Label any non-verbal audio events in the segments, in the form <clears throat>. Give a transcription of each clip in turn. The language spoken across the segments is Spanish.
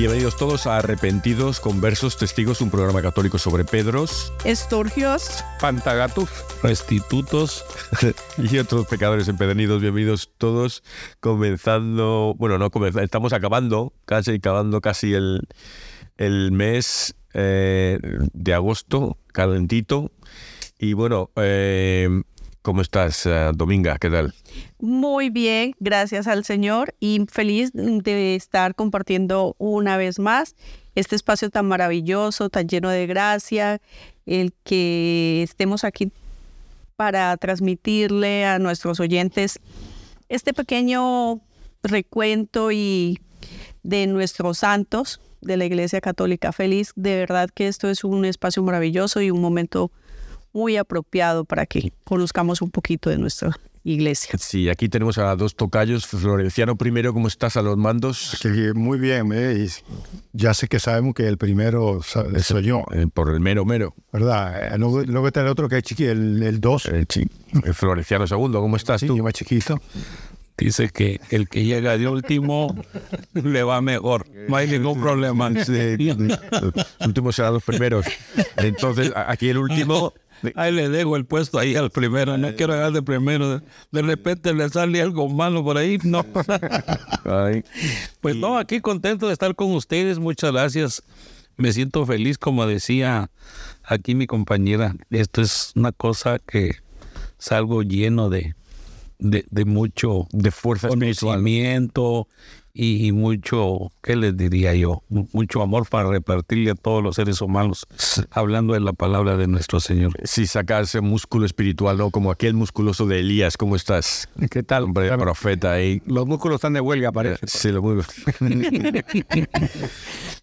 Bienvenidos todos a Arrepentidos, Conversos, Testigos, un programa católico sobre Pedros, Estorgios, Pantagatus, Restitutos <laughs> y otros pecadores empedernidos. Bienvenidos todos, comenzando, bueno, no comenzando, estamos acabando, casi acabando casi el, el mes eh, de agosto, calentito. Y bueno, eh, ¿cómo estás, eh, Dominga? ¿Qué tal? Muy bien, gracias al Señor y feliz de estar compartiendo una vez más este espacio tan maravilloso, tan lleno de gracia, el que estemos aquí para transmitirle a nuestros oyentes este pequeño recuento y de nuestros santos de la Iglesia Católica Feliz. De verdad que esto es un espacio maravilloso y un momento muy apropiado para que conozcamos un poquito de nuestra iglesia. Sí, aquí tenemos a dos tocayos. Florenciano primero, ¿cómo estás a los mandos? Que muy bien, ¿eh? Y ya sé que sabemos que el primero soy yo, Eh, por el mero mero. ¿verdad? Eh, Luego, luego está el otro que es chiqui, el, el dos. El, chi- el Florenciano segundo, ¿cómo estás Sí, tú? yo más chiquito. Dice que el que llega de último <laughs> le va mejor. No hay ningún problema. Los <laughs> últimos serán los primeros. Entonces, aquí el último. Ahí le dejo el puesto ahí al primero. No quiero llegar de primero. De repente le sale algo malo por ahí. No. <laughs> Pues no, aquí contento de estar con ustedes. Muchas gracias. Me siento feliz, como decía aquí mi compañera. Esto es una cosa que salgo lleno de, de, de mucho de fuerza espiritual. Y, y mucho, ¿qué les diría yo? Mu- Mucho amor para repartirle a todos los seres humanos, hablando de la palabra de nuestro Señor. Si sacas ese músculo espiritual, ¿no? Como aquel musculoso de Elías, ¿cómo estás? ¿Qué tal? Hombre, profeta ahí. Los músculos están de huelga, parece. Sí, lo muy <laughs>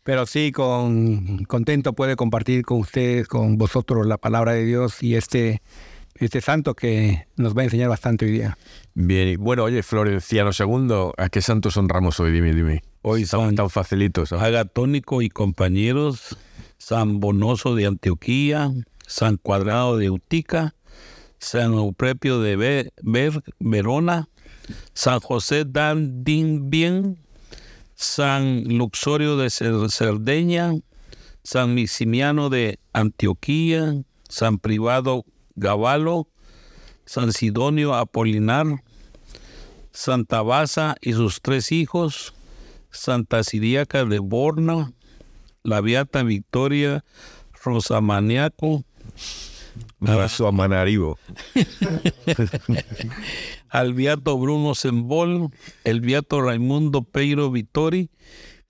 Pero sí, con, contento puede compartir con ustedes, con vosotros, la palabra de Dios y este, este santo que nos va a enseñar bastante hoy día. Bien, y bueno, oye, Florenciano segundo, ¿a qué santos honramos hoy? Dime, dime. Hoy son tan facilitos. ¿no? Agatónico y compañeros, San Bonoso de Antioquía, San Cuadrado de Utica, San Euprepio de Ve- Ver- Verona, San José Dan Din Bien, San Luxorio de Cer- Cerdeña, San Maximiano de Antioquía, San Privado Gavalo, San Sidonio Apolinar, Santa Basa y sus tres hijos, Santa Siriaca de Borna, la Beata Victoria Rosamaniaco, Abrazo a Manarivo. <laughs> al Beato Bruno Sembol, el Beato Raimundo Peiro Vittori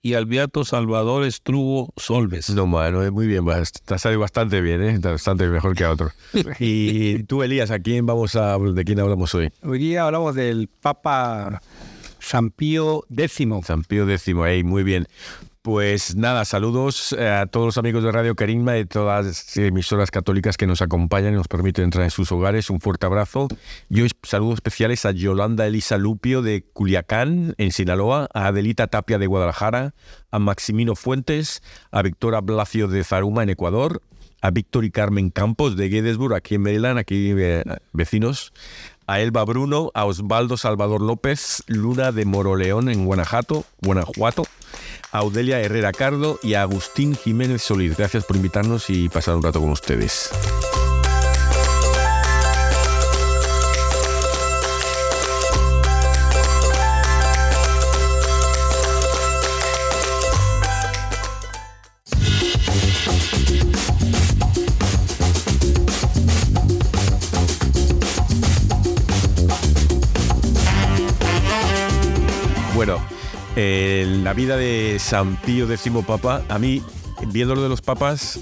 y al Beato Salvador Estrugo Solves. No, mano, muy bien, te ha salido bastante bien, ¿eh? bastante mejor que a otro. <laughs> y tú, Elías, ¿a quién vamos a, ¿de quién hablamos hoy? Hoy día hablamos del Papa San Pío X. San Pío X, ahí, muy bien. Pues nada, saludos eh, a todos los amigos de Radio Carisma y de todas las emisoras católicas que nos acompañan y nos permiten entrar en sus hogares. Un fuerte abrazo. Y hoy saludos especiales a Yolanda Elisa Lupio de Culiacán, en Sinaloa, a Adelita Tapia de Guadalajara, a Maximino Fuentes, a Victoria Blacio de Zaruma, en Ecuador, a Víctor y Carmen Campos de Gedesburg, aquí en Maryland, aquí eh, vecinos, a Elba Bruno, a Osvaldo Salvador López, Luna de Moroleón en Guanajuato, Guanajuato a Audelia Herrera Cardo y a Agustín Jiménez Solís. Gracias por invitarnos y pasar un rato con ustedes. La vida de San Pío X Papa, a mí, viendo lo de los papas,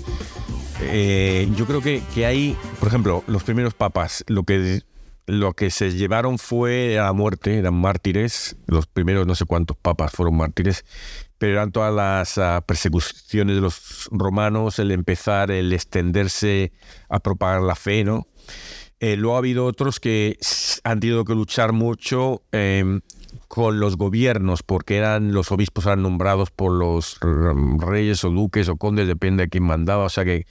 eh, yo creo que, que hay, por ejemplo, los primeros papas, lo que, lo que se llevaron fue a la muerte, eran mártires, los primeros no sé cuántos papas fueron mártires, pero eran todas las ah, persecuciones de los romanos, el empezar, el extenderse a propagar la fe, ¿no? Eh, luego ha habido otros que han tenido que luchar mucho em, con los gobiernos, porque eran los obispos eran nombrados por los reyes o duques o condes, depende de quién mandaba, o sea que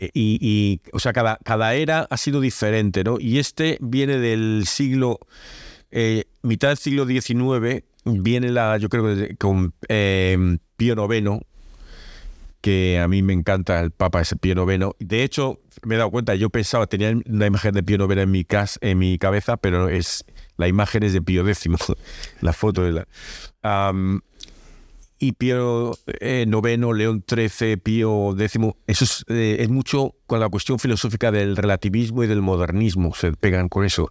y, o sea cada, cada era ha sido diferente, ¿no? Y este viene del siglo eh, mitad del siglo XIX, viene la, yo creo con em, Pío IX, que a mí me encanta el Papa ese Pío IX. De hecho, me he dado cuenta, yo pensaba, tenía una imagen de Pío IX en mi, casa, en mi cabeza, pero es la imagen es de Pío X, <laughs> la foto de la... y Pío eh, noveno, León XIII, Pío X, eso es, eh, es, mucho con la cuestión filosófica del relativismo y del modernismo, se pegan con eso.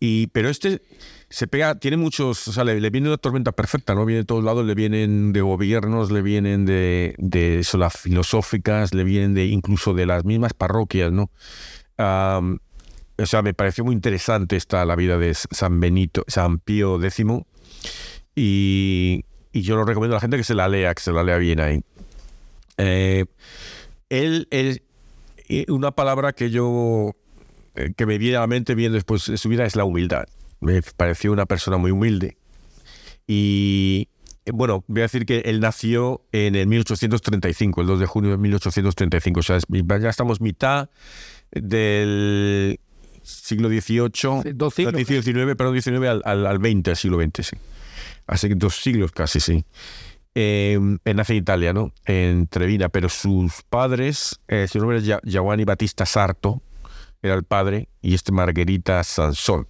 Y, pero este se pega, tiene muchos, o sea, le, viene una tormenta perfecta, ¿no? Viene de todos lados, le vienen de gobiernos, le vienen de, de eso, las filosóficas, le vienen de incluso de las mismas parroquias, ¿no? O sea, me pareció muy interesante esta la vida de San Benito, San Pío X, y, y yo lo recomiendo a la gente que se la lea, que se la lea bien ahí. Eh, él es una palabra que yo eh, que me viene a la mente viendo después de su vida es la humildad. Me pareció una persona muy humilde. Y bueno, voy a decir que él nació en el 1835, el 2 de junio de 1835. O sea, ya estamos mitad del siglo XVIII, dos siglos, XIX, perdón, XIX al, al, al, 20, al siglo XX, sí. Que dos siglos casi, sí. Eh, nace en Italia, ¿no? En Trevina, pero sus padres, eh, su nombre es Giovanni Battista Sarto, era el padre, y este Margherita Sansón.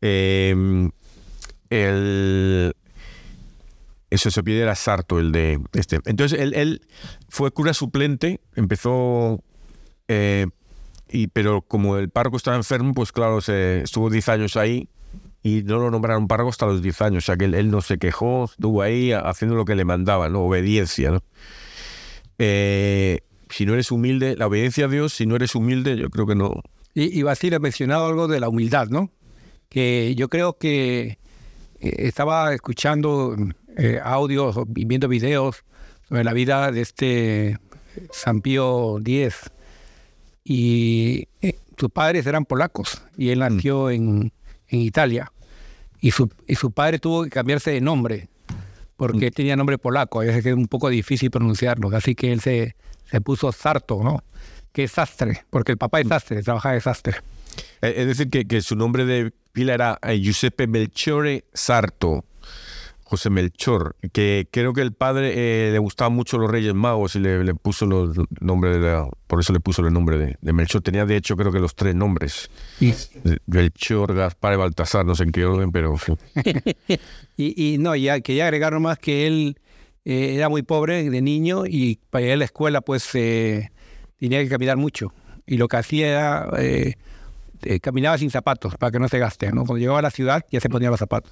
Eh, el, eso se pide era Sarto, el de este. Entonces él, él fue cura suplente, empezó eh, y, pero como el párroco estaba enfermo, pues claro, se estuvo 10 años ahí y no lo nombraron párroco hasta los 10 años. O sea que él, no se quejó, estuvo ahí haciendo lo que le mandaban, ¿no? Obediencia, ¿no? Eh, si no eres humilde, la obediencia a Dios, si no eres humilde, yo creo que no. Y, y Basil ha mencionado algo de la humildad, ¿no? Que yo creo que eh, estaba escuchando eh, audios viendo videos sobre la vida de este San Pío X y eh, sus padres eran polacos y él mm. nació en, en, Italia. Y su, y su padre tuvo que cambiarse de nombre porque mm. tenía nombre polaco, y es un poco difícil pronunciarlo, así que él se, se puso Sarto, ¿no? que es sastre, porque el papá es mm. sastre, trabaja de sastre. Eh, es decir, que, que su nombre de pila era eh, Giuseppe Melchiore Sarto. José Melchor, que creo que el padre eh, le gustaban mucho los Reyes Magos y le, puso los nombres de por eso le puso el nombre de, Melchor. Tenía de hecho creo que los tres nombres. Melchor, Gaspar y Baltasar, no sé en qué orden, pero... <laughs> y, y, no, ya quería agregar más que él eh, era muy pobre de niño y para ir a la escuela pues eh, tenía que caminar mucho. Y lo que hacía era... caminaba sin zapatos para que no se gaste. ¿no? Cuando llegaba a la ciudad ya se ponía los zapatos.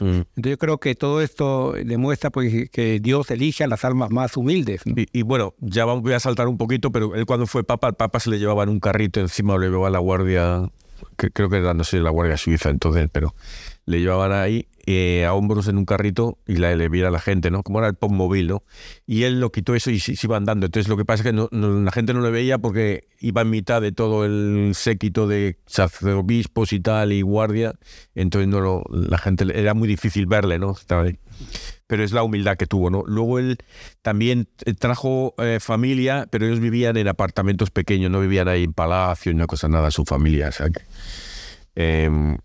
Entonces yo creo que todo esto demuestra pues, que Dios elige a las almas más humildes. Y, bueno, ya voy a saltar un poquito, pero él cuando fue papa, al papa se le llevaba en un carrito encima, le llevaba la guardia, que creo que era, no sé, la guardia suiza entonces, pero le llevaban ahí eh, a hombros en un carrito y la, le viera a la gente, ¿no? Como era el pop móvil, ¿no? Y él lo quitó eso y se, iba andando. Entonces lo que pasa es que la gente no le veía porque iba en mitad de todo el séquito de obispos y tal y guardia. Entonces no la gente era muy difícil verle, ¿no? Pero es la humildad que tuvo, ¿no? Luego él también eh, trajo eh, familia, pero ellos vivían en apartamentos pequeños, no vivían ahí en palacio, una cosa nada, su familia. O sea, em,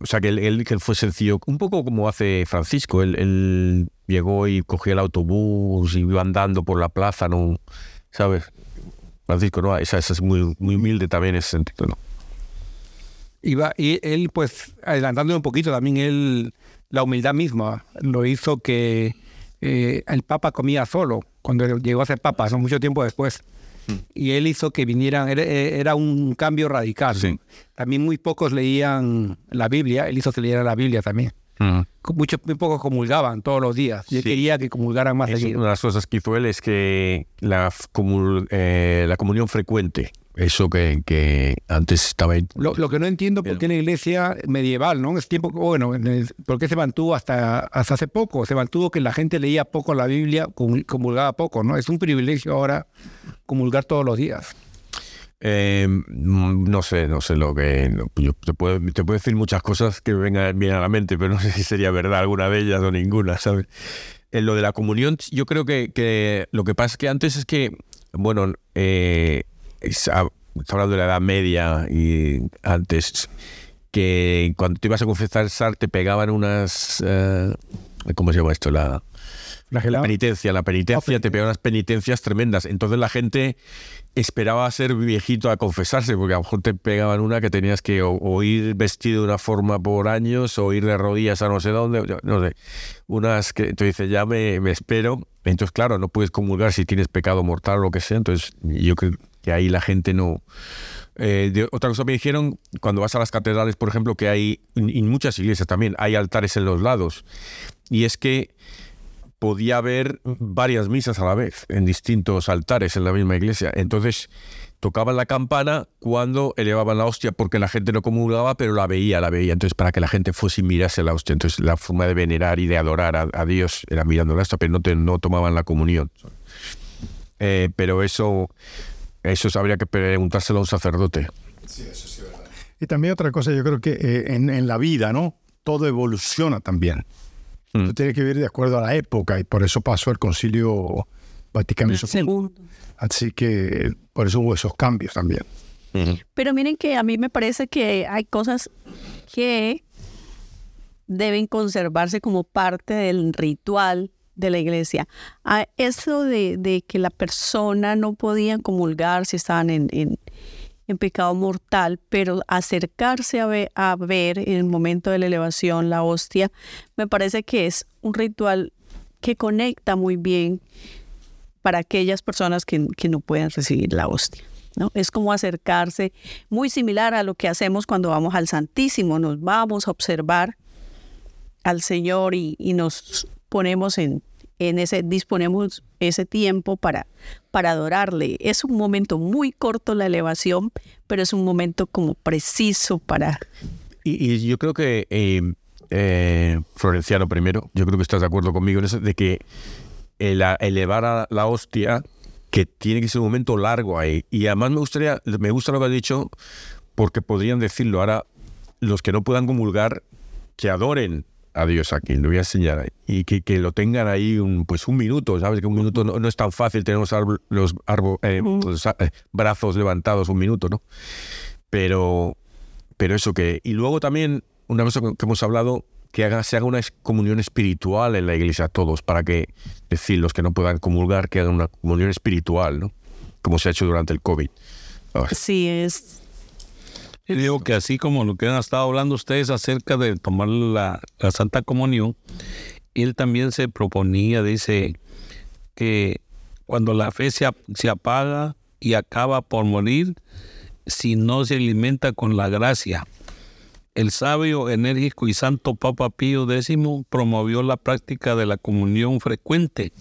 o sea, que él, que él fue sencillo, un poco como hace Francisco. Él, llegó y cogió el autobús y iba andando por la plaza, ¿no? ¿Sabes? Francisco, ¿no? Esa, es muy, humilde también en ese sentido, ¿no? Iba, y él, pues, adelantándome un poquito, también él, la humildad misma, lo hizo que eh, el Papa comía solo cuando llegó a ser Papa, hace mucho tiempo después y él hizo que vinieran, era, un cambio radical. También muy pocos leían la Biblia, él hizo que leyeran la Biblia también. Muchos, muy pocos comulgaban todos los días. Yo quería que comulgaran más seguido. Una de las cosas que hizo él es que la, eh, la comunión frecuente eso que, que antes estaba ahí. Lo, que no entiendo por qué la iglesia medieval, ¿no? Es tiempo, bueno, ¿por qué se mantuvo hasta, hasta hace poco? Se mantuvo que la gente leía poco la Biblia, comulgaba poco, ¿no? Es un privilegio ahora comulgar todos los días. Eh, no sé, no sé lo que. Yo te puedo, te puedo decir muchas cosas que vengan bien a la mente, pero no sé si sería verdad alguna de ellas o ninguna, ¿sabes? En lo de la comunión, yo creo que, que lo que pasa es que antes es que, bueno, eh, está hablando de la Edad Media y antes, que cuando te ibas a confesar te pegaban unas... Eh, ¿Cómo se llama esto? La, la penitencia, la penitencia, te pegaban unas penitencias tremendas. Entonces la gente esperaba ser viejito a confesarse, porque a lo mejor te pegaban una que tenías que o, ir vestido de una forma por años o ir de rodillas a no sé dónde, no sé. Unas que te dice, ya me, me espero. Entonces, claro, no puedes comulgar si tienes pecado mortal o lo que sea. Entonces, yo creo que ahí la gente no... Eh, otra cosa me dijeron, cuando vas a las catedrales, por ejemplo, que hay, en muchas iglesias también, hay altares en los lados. Y es que podía haber varias misas a la vez en distintos altares en la misma iglesia. Entonces tocaban la campana cuando elevaban la hostia porque la gente no comulgaba, pero la veía, la veía. Entonces para que la gente fuese y mirase la hostia. Entonces la forma de venerar y de adorar a, Dios era mirando la hostia, pero no, no tomaban la comunión. Eh, pero eso eso habría que preguntárselo a un sacerdote. Sí, eso sí, verdad. Y también otra cosa, yo creo que eh, en, la vida, ¿no? Todo evoluciona también. Mm. tiene que vivir de acuerdo a la época y por eso pasó el concilio Vaticano II. Así que por eso hubo esos cambios también. Pero miren que a mí me parece que hay cosas que deben conservarse como parte del ritual de la iglesia. A eso de, que la persona no podía comulgar si estaban en, en, pecado mortal, pero acercarse a ver, a ver en el momento de la elevación la hostia, me parece que es un ritual que conecta muy bien para aquellas personas que, que no pueden recibir la hostia. ¿no? Es como acercarse, muy similar a lo que hacemos cuando vamos al Santísimo, nos vamos a observar al Señor y, y nos ponemos en, en ese, disponemos ese tiempo para, para adorarle. Es un momento muy corto la elevación, pero es un momento como preciso para... Y, yo creo que, eh, eh, Florenciano primero, yo creo que estás de acuerdo conmigo en eso, de que elevar a la hostia, que tiene que ser un momento largo ahí. Y además me gustaría, me gusta lo que has dicho, porque podrían decirlo ahora, los que no puedan comulgar, que adoren a Dios aquí, lo voy a enseñar ahí. Y que, que, lo tengan ahí un, pues un minuto, ¿sabes? Que un minuto no, es tan fácil tener los, los, eh, eh, brazos levantados un minuto, ¿no? Pero, pero eso que... Y luego también, una cosa que hemos hablado, que haga, se haga una comunión espiritual en la iglesia todos, para que, decir, los que no puedan comulgar, que hagan una comunión espiritual, ¿no? Como se ha hecho durante el COVID. Sí, es digo que así como lo que han estado hablando ustedes acerca de tomar la, Santa Comunión, él también se proponía, dice, que cuando la fe se, se apaga y acaba por morir, si no se alimenta con la gracia. el sabio, enérgico y santo Papa Pío X promovió la práctica de la comunión frecuente.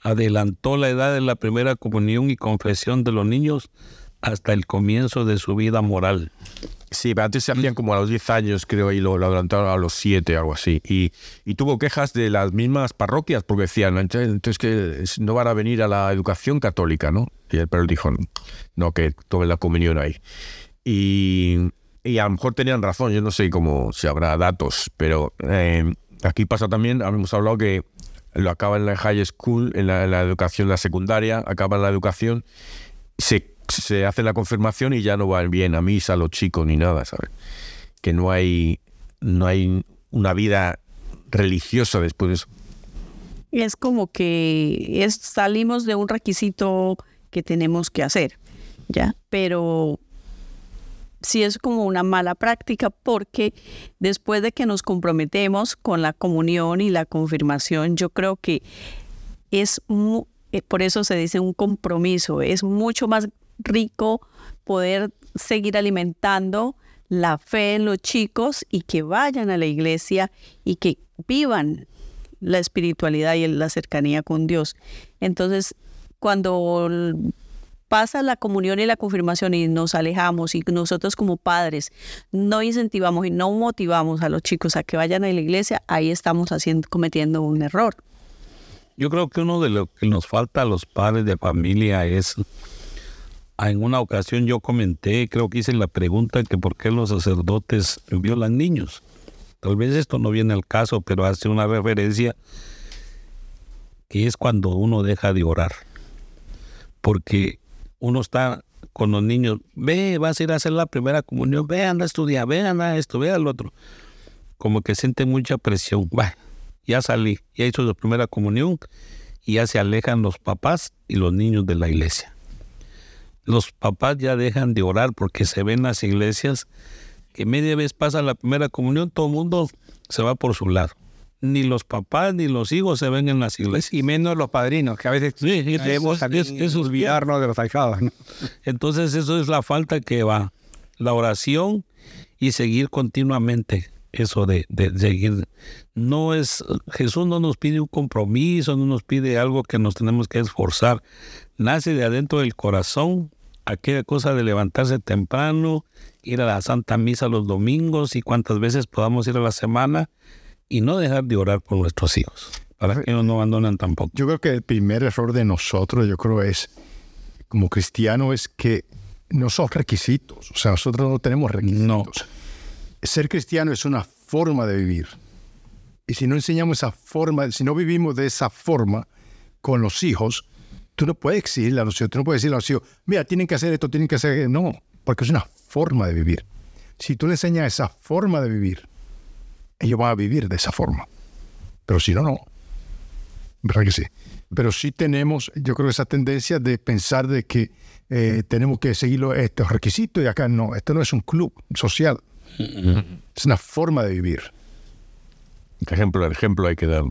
Adelantó la edad de la primera comunión y confesión de los niños hasta el comienzo de su vida moral. Sí, pero antes se hacían como a los 10 años, creo, y lo, adelantaron a los 7, algo así. Y, tuvo quejas de las mismas parroquias porque decían, entonces que no van a venir a la educación católica, ¿no? Y el, pero él dijo, no, que tomen la comunión ahí. Y, y a lo mejor tenían razón, yo no sé cómo si habrá datos, pero eh, aquí pasa también, hemos hablado que lo acaba en la high school, en la, educación, la secundaria, acaba en la educación, se, se hace la confirmación y ya no van bien a misa los chicos ni nada, ¿sabes? Que no hay, no hay una vida religiosa después de eso. Es como que salimos de un requisito que tenemos que hacer, ¿ya? Pero sí es como una mala práctica porque después de que nos comprometemos con la comunión y la confirmación, yo creo que es, eh, por eso se dice un compromiso, es mucho más rico poder seguir alimentando la fe en los chicos y que vayan a la iglesia y que vivan la espiritualidad y la cercanía con Dios. Entonces, cuando pasa la comunión y la confirmación y nos alejamos y nosotros como padres no incentivamos y no motivamos a los chicos a que vayan a la iglesia, ahí estamos haciendo, cometiendo un error. Yo creo que uno de lo que nos falta a los padres de familia es, en una ocasión yo comenté, creo que hice la pregunta que por qué los sacerdotes violan niños. Tal vez esto no viene al caso, pero hace una referencia que es cuando uno deja de orar. Porque uno está con los niños, ve, vas a ir a hacer la primera comunión, ve, anda a estudiar, ve, anda a esto, ve al otro. Como que siente mucha presión. Va, ya salí, ya hizo la primera comunión y ya se alejan los papás y los niños de la iglesia. Los papás ya dejan de orar porque se ven las iglesias que media vez pasa la primera comunión, todo el mundo se va por su lado ni los papás ni los hijos se ven en las iglesias. Y menos los padrinos, que a veces sí, debemos es, de los alzados. <laughs> Entonces eso es la falta que va. La oración y seguir continuamente eso de, de, seguir. No es, Jesús no nos pide un compromiso, no nos pide algo que nos tenemos que esforzar. Nace de adentro del corazón aquella cosa de levantarse temprano, ir a la Santa Misa los domingos y cuantas veces podamos ir a la semana y no dejar de orar por nuestros hijos, para que no abandonen tampoco. Yo creo que el primer error de nosotros, yo creo, es, como cristiano, es que no son requisitos. O sea, nosotros no tenemos requisitos. No. Ser cristiano es una forma de vivir. Y si no enseñamos esa forma, si no vivimos de esa forma con los hijos, tú no puedes exigirle a los hijos, tú no puedes decirle a los hijos, mira, tienen que hacer esto, tienen que hacer... No, porque es una forma de vivir. Si tú le enseñas esa forma de vivir, ellos van a vivir de esa forma. Pero si no, no. ¿Verdad que sí? Pero sí tenemos, yo creo, esa tendencia de pensar de que eh, tenemos que seguir estos requisitos y acá no. Esto no es un club social. Es una forma de vivir. Ejemplo, el ejemplo hay que dar.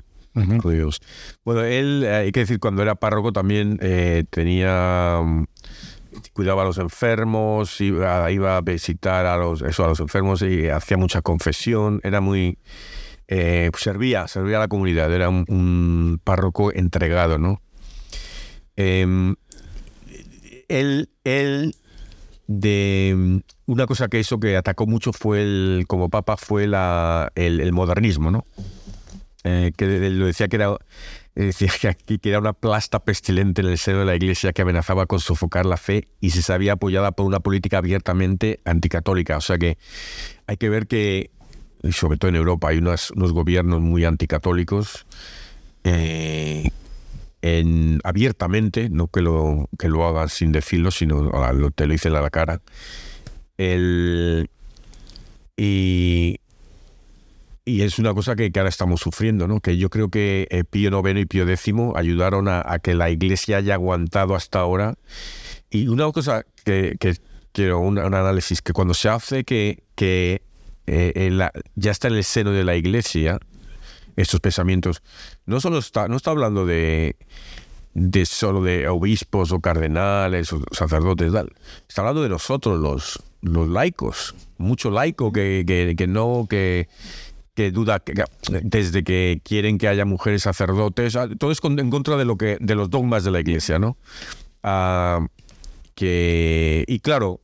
Bueno, él, eh, hay que decir, cuando era párroco también eh, tenía mm, cuidaba a los enfermos, iba, iba, a visitar a los, eso, a los enfermos y hacía mucha confesión, era muy... Eh, servía, servía a la comunidad, era un, párroco entregado, ¿no? Em, él, él, de una cosa que hizo que atacó mucho fue el, como papa, fue la, el, modernismo, ¿no? Eh, que lo decía que era decía que, era una plasta pestilente en el seno de la iglesia que amenazaba con sofocar la fe y se sabía apoyada por una política abiertamente anticatólica. O sea que hay que ver que, sobre todo en Europa, hay unos, unos gobiernos muy anticatólicos. Eh, en, abiertamente, no que lo, que lo hagan sin decirlo, sino te lo dicen a la cara. El, y, y es una cosa que, ahora estamos sufriendo, ¿no? Que yo creo que eh, Pío IX y Pío X ayudaron a, que la Iglesia haya aguantado hasta ahora. Y una cosa que, quiero un, análisis que cuando se hace que, que eh, ya está en el seno de la Iglesia estos pensamientos, no solo está, no está hablando de de solo de obispos o cardenales o sacerdotes, está hablando de nosotros los los laicos, mucho laico que, que, no, que, que duda que, desde que quieren que haya mujeres sacerdotes, ah, todo es en contra de lo que de los dogmas de la iglesia, ¿no? Ah, que y claro,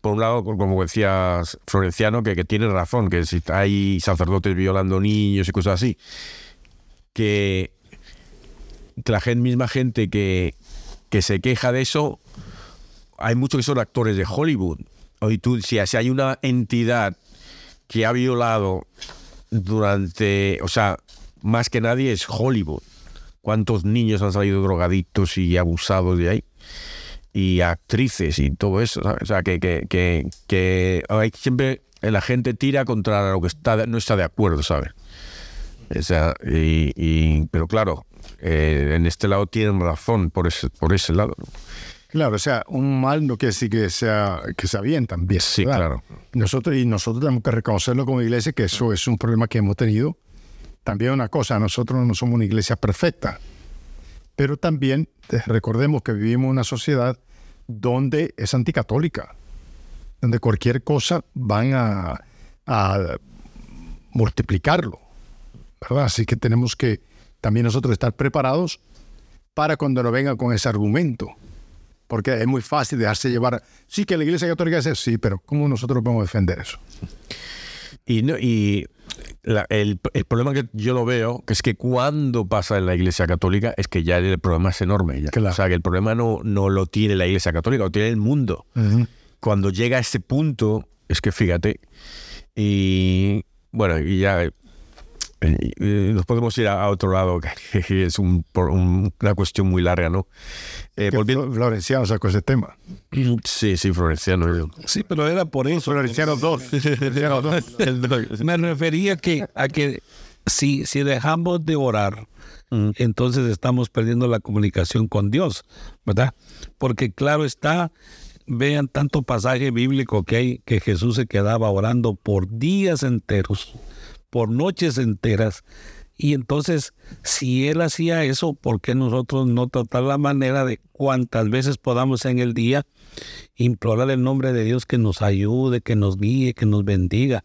por un lado, como decías Florenciano, que, que tiene razón, que si hay sacerdotes violando niños y cosas así, que, la misma gente que, que se queja de eso, hay muchos que son actores de Hollywood. Hoy tú, si, hay una entidad que ha violado durante, o sea, más que nadie es Hollywood. ¿Cuántos niños han salido drogadictos y abusados de ahí? y actrices y todo eso. O sea, que, que, que, que siempre la gente tira contra lo que está, no está de acuerdo, ¿sabes? O sea, y, pero claro, eh, en este lado tienen razón por ese, por ese lado. Claro, o sea, un mal no quiere decir que sea, que sea bien también. Sí, claro. Nosotros, y nosotros tenemos que reconocerlo como iglesia, que eso es un problema que hemos tenido. También una cosa, nosotros no somos una iglesia perfecta. Pero también eh, recordemos que vivimos en una sociedad donde es anticatólica, donde cualquier cosa van a, multiplicarlo. ¿verdad? Así que tenemos que también nosotros estar preparados para cuando nos vengan con ese argumento. Porque es muy fácil dejarse llevar. Sí, que la Iglesia Católica es sí, pero ¿cómo nosotros podemos defender eso? Y, no, y el, problema que yo lo veo, que es que cuando pasa en la Iglesia Católica, es que ya el problema es enorme. O sea, que el problema no, no lo tiene la Iglesia Católica, lo tiene el mundo. Cuando llega a ese punto, es que fíjate, y bueno, y ya nos podemos ir a, otro lado, que <laughs> es una cuestión muy larga, ¿no? Eh, Florenciano sacó ese tema. Sí, sí, Florenciano. Sí, pero era por eso. Florenciano 2. <laughs> Me refería que, a que si, si dejamos de orar, mm. entonces estamos perdiendo la comunicación con Dios, ¿verdad? Porque claro está, vean tanto pasaje bíblico que hay que Jesús se quedaba orando por días enteros por noches enteras. Y entonces, si él hacía eso, ¿por qué nosotros no tratar la manera de cuantas veces podamos en el día implorar el nombre de Dios que nos ayude, que nos guíe, que nos bendiga?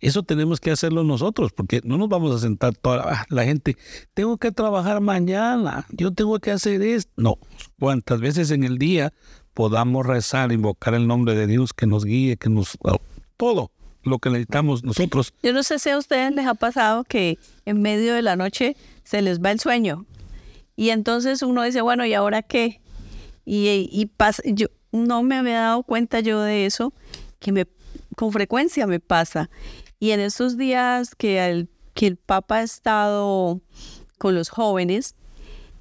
Eso tenemos que hacerlo nosotros, porque no nos vamos a sentar toda la gente, tengo que trabajar mañana, yo tengo que hacer esto. No, cuantas veces en el día podamos rezar, invocar el nombre de Dios que nos guíe, que nos... todo lo que necesitamos nosotros. Yo no sé si a ustedes les ha pasado que en medio de la noche se les va el sueño y entonces uno dice, bueno, ¿y ahora qué? Y, y pasa, yo no me había dado cuenta yo de eso, que me, con frecuencia me pasa. Y en estos días que el, que el Papa ha estado con los jóvenes,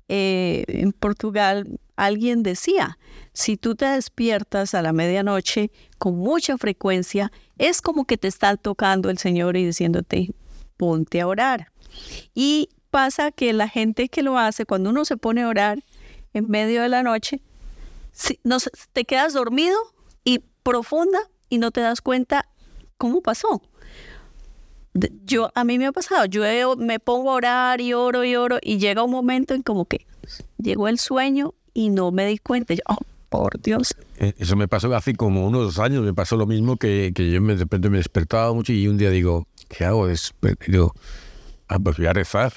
eh, en Portugal alguien decía, si tú te despiertas a la medianoche con mucha frecuencia, es como que te está tocando el Señor y diciéndote, ponte a orar. Y pasa que la gente que lo hace, cuando uno se pone a orar en medio de la noche, si, no, te quedas dormido y profunda y no te das cuenta cómo pasó. Yo, a mí me ha pasado, yo me pongo a orar y oro y oro y llega un momento en como que llegó el sueño y no me di cuenta. Oh, por Dios. Eh, eso me pasó hace como unos dos años, me pasó lo mismo que, que yo me, de repente me despertaba mucho y un día digo, ¿qué hago? digo, ah, pues voy a rezar.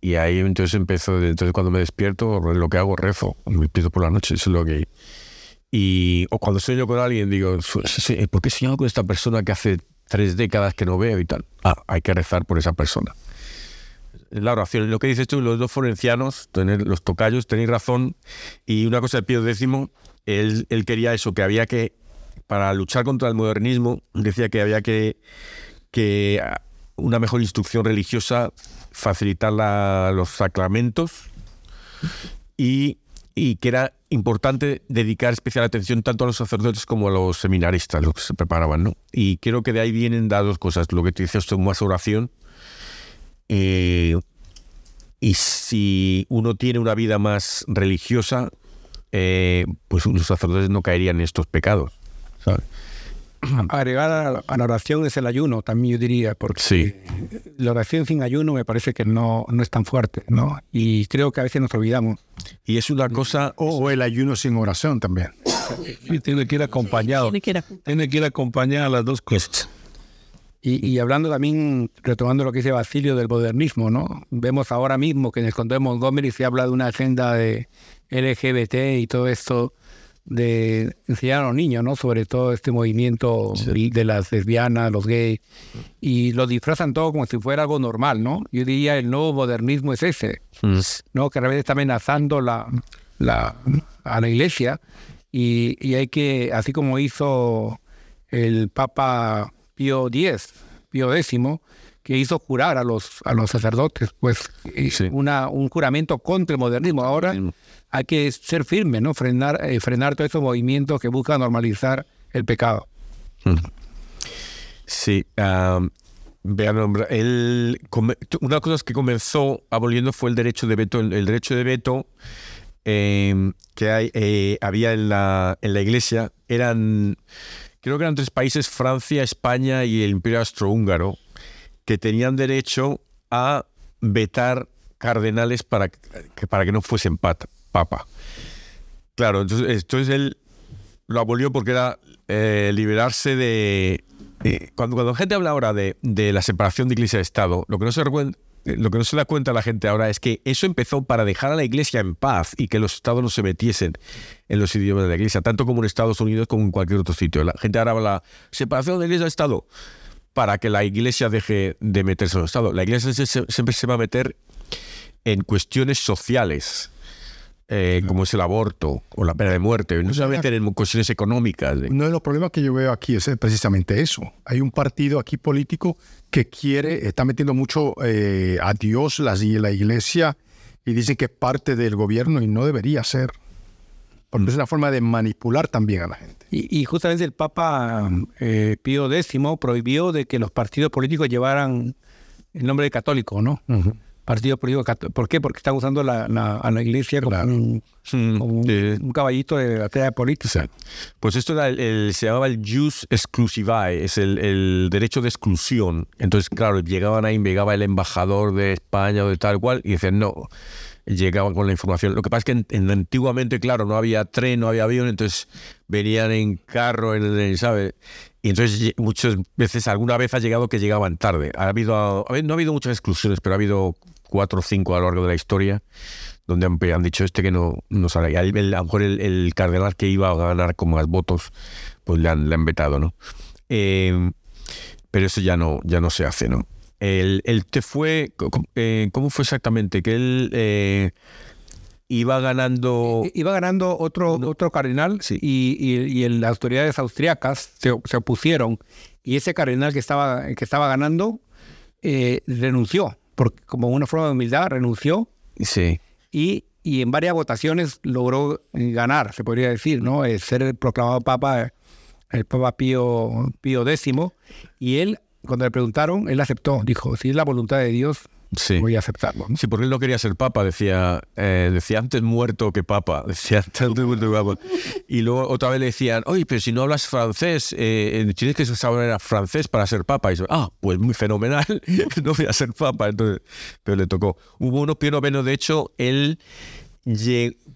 Y ahí entonces empezó, entonces cuando me despierto, lo que hago, rezo. Me despierto por la noche, eso es lo que... Y, o cuando sueño con alguien, digo, ¿por qué he soñado con esta persona que hace tres décadas que no veo y tal? Ah, hay que rezar por esa persona la oración. Lo que dices tú, los dos florencianos, tener, los tocayos, tenéis razón. Y una cosa de Pío X, él, quería eso, que había que, para luchar contra el modernismo, decía que había que, que una mejor instrucción religiosa, facilitar los sacramentos y, y, que era importante dedicar especial atención tanto a los sacerdotes como a los seminaristas, los que se preparaban. ¿no? Y creo que de ahí vienen dos cosas, lo que te dices tú, más oración eh, y si uno tiene una vida más religiosa, eh, pues los sacerdotes no caerían en estos pecados. <clears throat> Agregar a la oración es el ayuno, también yo diría, porque sí. la oración sin ayuno me parece que no, no es tan fuerte, ¿no? Y creo que a veces nos olvidamos. Y es una cosa... O, el ayuno sin oración también. Y tiene que ir acompañado. tiene, que ir acompañado a las dos cosas. Y, y, hablando también, retomando lo que dice Basilio del modernismo, ¿no? Vemos ahora mismo que en el Condado de Montgomery se habla de una agenda de LGBT y todo esto de enseñar a los niños, ¿no? Sobre todo este movimiento de las lesbianas, los gays, y lo disfrazan todo como si fuera algo normal, ¿no? Yo diría el nuevo modernismo es ese, mm. ¿no? Que a veces está amenazando la, la, a la iglesia y, y, hay que, así como hizo el Papa Pío X, Pío X, que hizo jurar a los, a los sacerdotes, pues una, un juramento contra el modernismo. Ahora hay que ser firme, ¿no? Frenar, eh, frenar todos esos movimientos que buscan normalizar el pecado. Sí. vean, el, una de las cosas que comenzó aboliendo fue el derecho de veto. El, derecho de veto em, que hay, eh, había en la, en la iglesia eran, creo que eran tres países, Francia, España y el Imperio Austrohúngaro, que tenían derecho a vetar cardenales para que, para que no fuesen pata papa. Claro, entonces, entonces él lo abolió porque era eh, liberarse de... cuando, cuando la gente habla ahora de, de la separación de iglesia y Estado, lo que no se lo que no se da cuenta la gente ahora es que eso empezó para dejar a la iglesia en paz y que los estados no se metiesen en los idiomas de la iglesia, tanto como en Estados Unidos como en cualquier otro sitio. La gente ahora habla separación de iglesia Estado para que la iglesia deje de meterse en el Estado. La iglesia siempre se va a meter en cuestiones sociales eh, como es el aborto o la pena de muerte, no solamente en cuestiones económicas. Uno de los problemas que yo veo aquí es precisamente eso. Hay un partido aquí político que quiere, está metiendo mucho eh, a Dios, la, la iglesia, y dicen que es parte del gobierno y no debería ser. Porque es una forma de manipular también a la gente. Y, justamente el Papa eh, Pío X prohibió de que los partidos políticos llevaran el nombre de católico, ¿no? Partido político ¿Por qué? Porque están usando la, a la iglesia como, un, un, caballito de batalla política. Pues esto era el, se llamaba el jus exclusivae, es el, el, derecho de exclusión. Entonces, claro, llegaban ahí, llegaba el embajador de España o de tal cual y decían, no, llegaban con la información. Lo que pasa es que en, antiguamente, claro, no había tren, no había avión, entonces venían en carro, en, ¿sabes? Y entonces muchas veces, alguna vez ha llegado que llegaban tarde. Ha habido, no ha habido muchas exclusiones, pero ha habido cuatro o cinco a lo largo de la historia, donde han, dicho este que no, no sale. A lo mejor el, cardenal que iba a ganar con más votos, pues le han, le han vetado, ¿no? Eh, pero eso ya no, ya no se hace, ¿no? El, el te fue, eh, ¿cómo fue exactamente? Que él eh, iba ganando... Iba ganando otro, otro cardenal y, y, las autoridades austriacas se, se, opusieron y ese cardenal que estaba, que estaba ganando renunció porque como una forma de humildad renunció. Sí. Y, y en varias votaciones logró ganar, se podría decir, ¿no? ser proclamado papa, el Papa Pío, Pío X. Y él, cuando le preguntaron, él aceptó. Dijo, si es la voluntad de Dios, sí. voy a aceptarlo. Sí, porque él no quería ser papa, decía, eh, decía antes muerto que papa, <laughs> decía antes muerto que papa. Y luego otra vez le decían, oye, pero si no hablas francés, eh, eh tienes que saber francés para ser papa. Y dice, ah, pues muy fenomenal, <laughs> no voy a ser papa. Entonces, pero le tocó. Hubo uno Pío IX, de hecho, él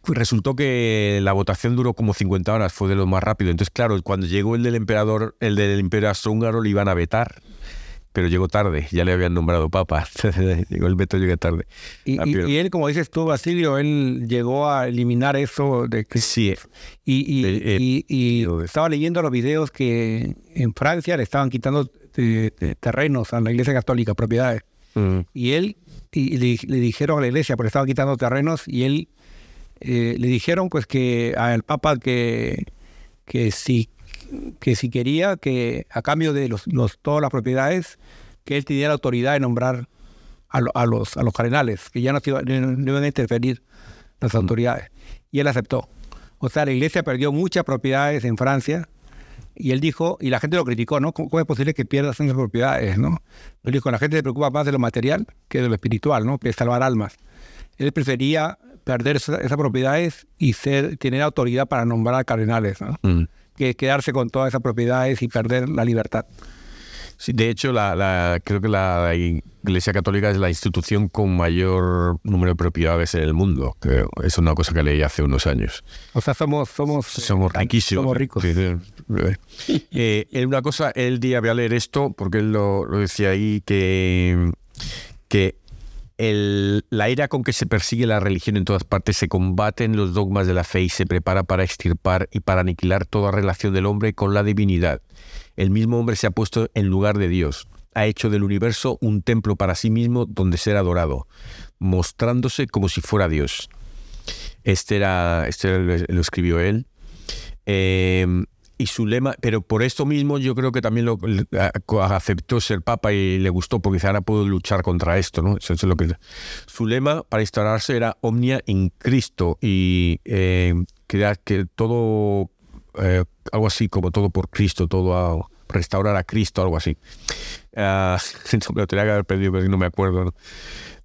resultó que la votación duró como 50 horas, fue de lo más rápido. Entonces, claro, cuando llegó el del emperador, el del imperio austrohúngaro, le iban a vetar pero llegó tarde, ya le habían nombrado papa, <laughs> llegó el veto, llegó tarde. Y, él, como dices tú, Basilio, él llegó a eliminar eso de que... Sí. Y, y, estaba leyendo los videos que en Francia le estaban quitando terrenos a la iglesia católica, propiedades. Mm. Y él, y le, dijeron a la iglesia, porque estaban quitando terrenos, y él eh, le dijeron pues que al papa que, que si que si quería que a cambio de los, todas las propiedades, que él tenía la autoridad de nombrar a, los, a los cardenales, que ya no, iban a interferir las autoridades. Y él aceptó. O sea, la iglesia perdió muchas propiedades en Francia y él dijo, y la gente lo criticó, ¿no? ¿Cómo, es posible que pierdas esas propiedades, no? Él dijo, la gente se preocupa más de lo material que de lo espiritual, ¿no? Que salvar almas. Él prefería perder esas, propiedades y ser, tener autoridad para nombrar cardenales, ¿no? Mm que quedarse con todas esas propiedades y perder la libertad. Sí, de hecho, la, creo que la Iglesia Católica es la institución con mayor número de propiedades en el mundo. es una cosa que leí hace unos años. O sea, somos somos somos riquísimos. Somos ricos. <laughs> Eh, una cosa, el día voy a leer esto porque él lo, lo decía ahí que que la ira con que se persigue la religión en todas partes se combaten los dogmas de la fe y se prepara para extirpar y para aniquilar toda relación del hombre con la divinidad. El mismo hombre se ha puesto en lugar de Dios, ha hecho del universo un templo para sí mismo donde ser adorado, mostrándose como si fuera Dios. Este, era, este lo, escribió él. Eh, y su lema, pero por esto mismo yo creo que también lo aceptó ser papa y le gustó porque ahora puedo luchar contra esto, ¿no? Eso, es lo que su lema para instalarse era omnia in Cristo y eh, que, todo eh, algo así como todo por Cristo, todo a restaurar a Cristo, algo así. <laughs> Uh, lo tenía que haber perdido, pero no me acuerdo.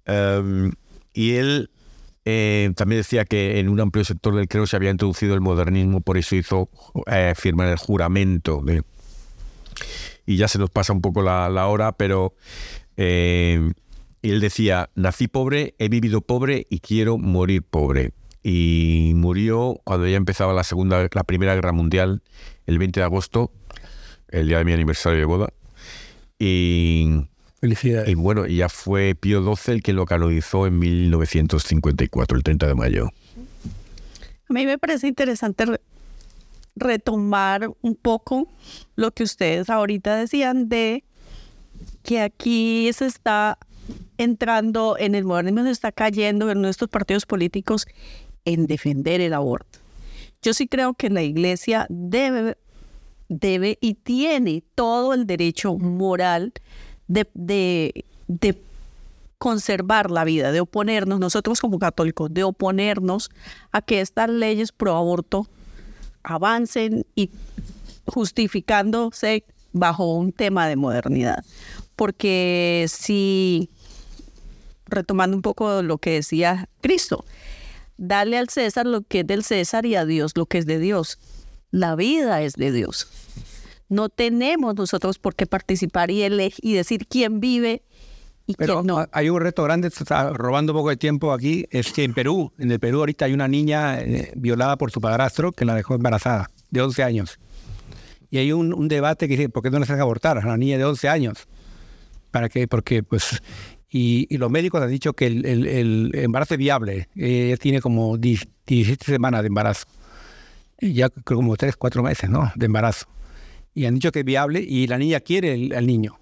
Em, y él eh, también decía que en un amplio sector del clero se había introducido el modernismo, por eso hizo eh, firmar el juramento. y ya se nos pasa un poco la, hora, pero eh, él decía, nací pobre, he vivido pobre y quiero morir pobre. Y murió cuando ya empezaba la segunda, la primera guerra mundial, el 20 de agosto, el día de mi aniversario de boda. Y Felicidades. Y bueno, ya fue Pío XII el que lo canonizó en 1954, el 30 de mayo. A mí me parece interesante retomar un poco lo que ustedes ahorita decían de que aquí se está entrando en el modernismo, se está cayendo en nuestros partidos políticos en defender el aborto. Yo sí creo que la iglesia debe, debe y tiene todo el derecho moral de, conservar la vida, de oponernos, nosotros como católicos, de oponernos a que estas leyes pro aborto avancen y justificándose bajo un tema de modernidad. Porque si, retomando un poco lo que decía Cristo, darle al César lo que es del César y a Dios lo que es de Dios. La vida es de Dios. No tenemos nosotros por qué participar y, y decir quién vive y quién no. Hay un reto grande, está robando un poco de tiempo aquí, es que en Perú, en el Perú ahorita hay una niña eh, violada por su padrastro que la dejó embarazada, de 11 años. Y hay un, debate que dice, ¿por qué no le hacen abortar a la niña de 11 años? ¿Para qué? Porque, pues, y, los médicos han dicho que el, embarazo es viable. Ella tiene como 17 semanas de embarazo. Ya creo como 3, 4 meses, ¿no? De embarazo y han dicho que es viable y la niña quiere al niño.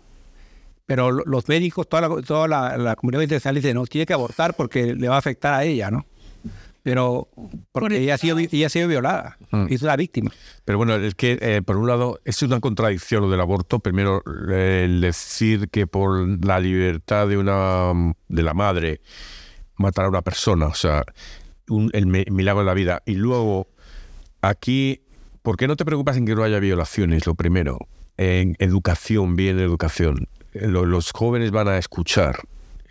Pero los médicos, toda la, toda la, comunidad internacional dice, no, tiene que abortar porque le va a afectar a ella, ¿no? Pero porque ella ha, sido, ella ha sido violada, mm. es la víctima. Pero bueno, es que eh, por un lado es una contradicción lo del aborto. Primero, el decir que por la libertad de una de la madre matar a una persona, o sea, el milagro de la vida. Y luego, aquí ¿Por qué no te preocupas en que no haya violaciones? Lo primero, en educación, bien educación. Eh, los jóvenes van a escuchar.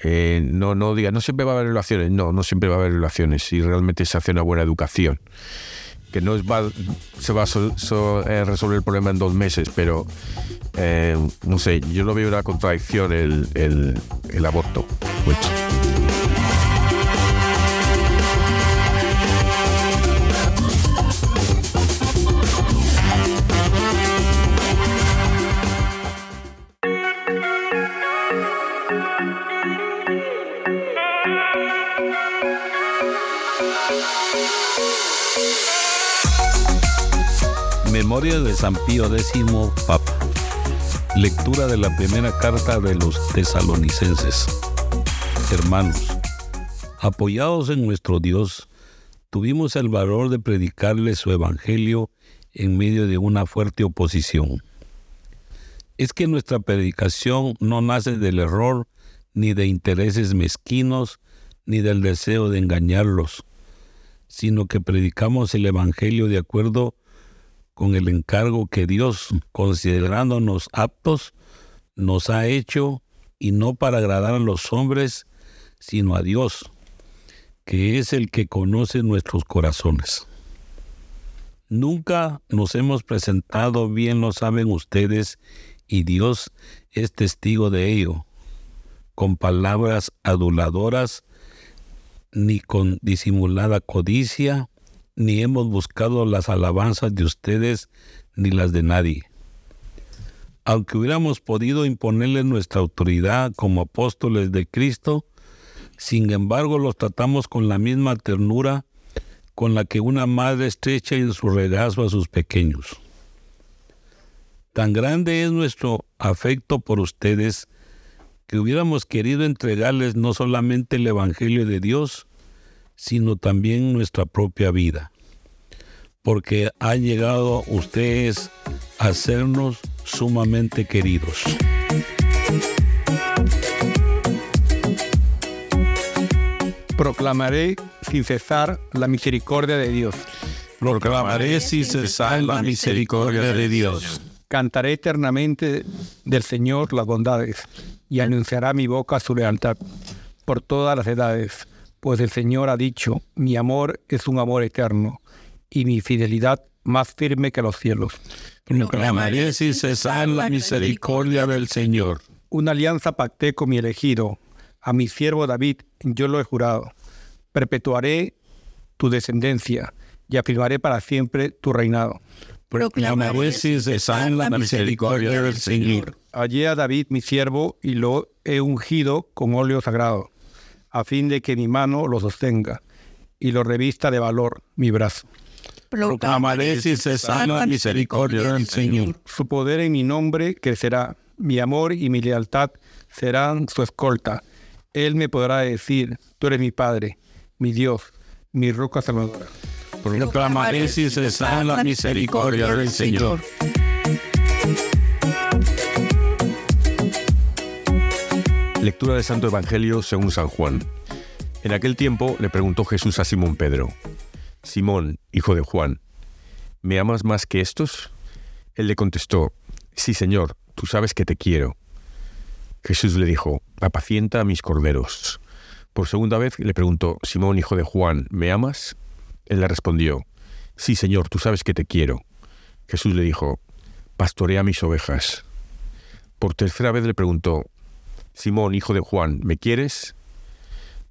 Eh, no, no digan, no siempre va a haber violaciones. No, no siempre va a haber violaciones. Si realmente se hace una buena educación. Que no va, se va a eh, resolver el problema en dos meses, pero no sé, yo lo veo una contradicción el, el, el aborto. Memoria de San Pío X, Papa. Lectura de la primera carta de los tesalonicenses. Hermanos, apoyados en nuestro Dios, tuvimos el valor de predicarles su evangelio en medio de una fuerte oposición. Es que nuestra predicación no nace del error, ni de intereses mezquinos, ni del deseo de engañarlos, sino que predicamos el Evangelio de acuerdo con el encargo que Dios, considerándonos aptos, nos ha hecho, y no para agradar a los hombres, sino a Dios, que es el que conoce nuestros corazones. Nunca nos hemos presentado, bien lo saben ustedes, y Dios es testigo de ello, con palabras aduladoras, ni con disimulada codicia, ni hemos buscado las alabanzas de ustedes ni las de nadie. Aunque hubiéramos podido imponerles nuestra autoridad como apóstoles de Cristo, sin embargo los tratamos con la misma ternura con la que una madre estrecha en su regazo a sus pequeños. Tan grande es nuestro afecto por ustedes que hubiéramos querido entregarles no solamente el Evangelio de Dios, sino también nuestra propia vida, porque han llegado ustedes a sernos sumamente queridos. Proclamaré sin cesar la misericordia de Dios. Proclamaré sin cesar la misericordia de Dios. Cantaré eternamente del Señor las bondades y anunciará mi boca su lealtad por todas las edades, pues el Señor ha dicho, mi amor es un amor eterno y mi fidelidad más firme que los cielos. Proclamaré sin cesar la misericordia del Señor. Una alianza pacté con mi elegido, a mi siervo David yo lo he jurado. Perpetuaré tu descendencia y afirmaré para siempre tu reinado. Proclamaré sin cesar la misericordia del Señor. Hallé a David mi siervo y lo he ungido con óleo sagrado, a fin de que mi mano lo sostenga y lo revista de valor mi brazo. Proclamaré sin cesar la misericordia del Señor. Su poder en mi nombre crecerá, mi amor y mi lealtad serán su escolta. Él me podrá decir, tú eres mi Padre, mi Dios, mi roca salvadora. Proclamaré sin cesar la misericordia del Señor. Lectura del Santo Evangelio según San Juan. En aquel tiempo le preguntó Jesús a Simón Pedro, Simón, hijo de Juan, ¿me amas más que estos? Él le contestó, Sí, Señor, tú sabes que te quiero. Jesús le dijo, apacienta a mis corderos. Por segunda vez le preguntó, Simón, hijo de Juan, ¿me amas? Él le respondió, Sí, Señor, tú sabes que te quiero. Jesús le dijo, pastorea mis ovejas. Por tercera vez le preguntó, Simón, hijo de Juan, ¿me quieres?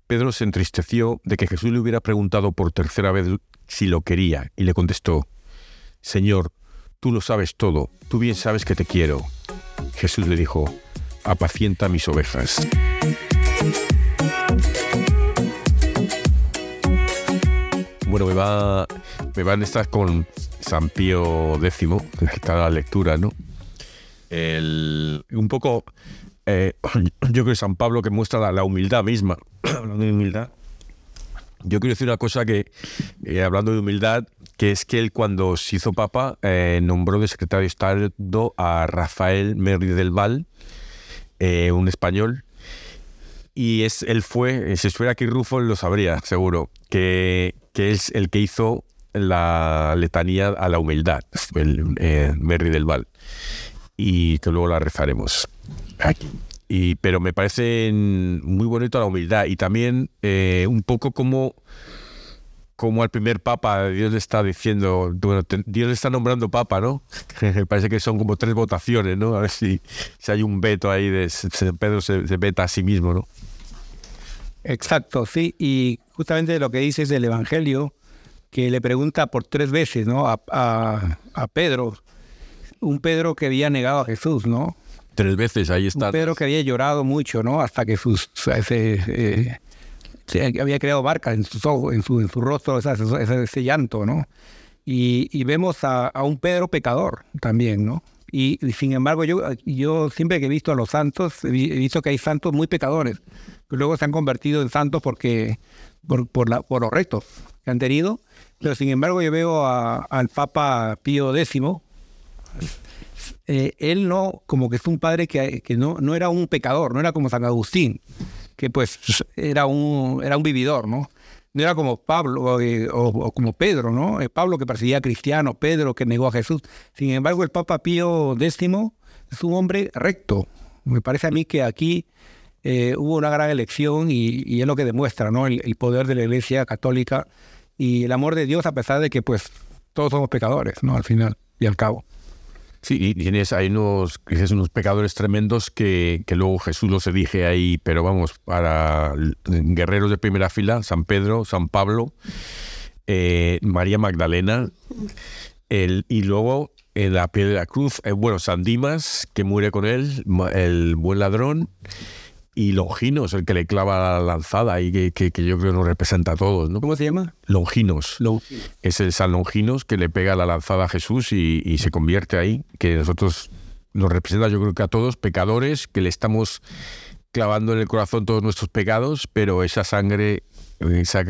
Pedro se entristeció de que Jesús le hubiera preguntado por tercera vez si lo quería y le contestó, Señor, tú lo sabes todo, tú bien sabes que te quiero. Jesús le dijo, apacienta mis ovejas. Bueno, me va, me van estas con San Pío X, está la lectura, ¿no? El, un poco, eh, <clears throat> yo creo que San Pablo que muestra la, humildad misma, <clears throat> hablando de humildad. Yo quiero decir una cosa que, eh, hablando de humildad, que es que él cuando se hizo papa eh, nombró de secretario de Estado a Rafael Merri del Val, un español, y es, él fue, si estuviera aquí Rufo lo sabría, seguro, que, que es el que hizo la letanía a la humildad, el eh, Merry del Val, y que luego la rezaremos aquí. Y, pero me parece muy bonito la humildad y también eh, un poco como, como al primer papa Dios le está diciendo, bueno, Dios le está nombrando papa, ¿no? <laughs> parece que son como tres votaciones, ¿no? A ver si, si hay un veto ahí de Pedro se, se veta a sí mismo, ¿no? Exacto, sí, y justamente lo que dice es del Evangelio, que le pregunta por tres veces, ¿no? A, a, Pedro, un Pedro que había negado a Jesús, ¿no? Tres veces, ahí está. Un Pedro que había llorado mucho, ¿no? Hasta que sus, eh, había creado barcas en sus ojos, en su, en su rostro, ese, ese, llanto, ¿no? Y, y vemos a, a, un Pedro pecador también, ¿no? Y, sin embargo, yo, yo siempre que he visto a los santos, he visto que hay santos muy pecadores, que luego se han convertido en santos porque, por, por, la, por los retos que han tenido. Pero sin embargo, yo veo al Papa Pío X, eh, él no, como que es un padre que, no, no era un pecador, no era como San Agustín, que pues era un, era un vividor, ¿no? No era como Pablo eh, o, como Pedro, ¿no? Eh, Pablo que perseguía a cristianos, Pedro que negó a Jesús. Sin embargo, el Papa Pío X es un hombre recto. Me parece a mí que aquí eh, hubo una gran elección y, es lo que demuestra, ¿no? El, poder de la Iglesia católica y el amor de Dios a pesar de que, pues, todos somos pecadores, ¿no? Al final y al cabo. Sí, y tienes hay unos, unos pecadores tremendos que, que luego Jesús los elige ahí, pero vamos, para guerreros de primera fila, San Pedro, San Pablo, eh, María Magdalena, el, y luego en la la cruz, eh, bueno, San Dimas, que muere con él, el buen ladrón, y Longinos, el que le clava la lanzada y que, que, yo creo nos representa a todos. ¿no? ¿Cómo se llama? Longinos. Es el San Longinos que le pega la lanzada a Jesús y, se convierte ahí, que nosotros nos representa yo creo que a todos, pecadores, que le estamos clavando en el corazón todos nuestros pecados, pero esa sangre, esa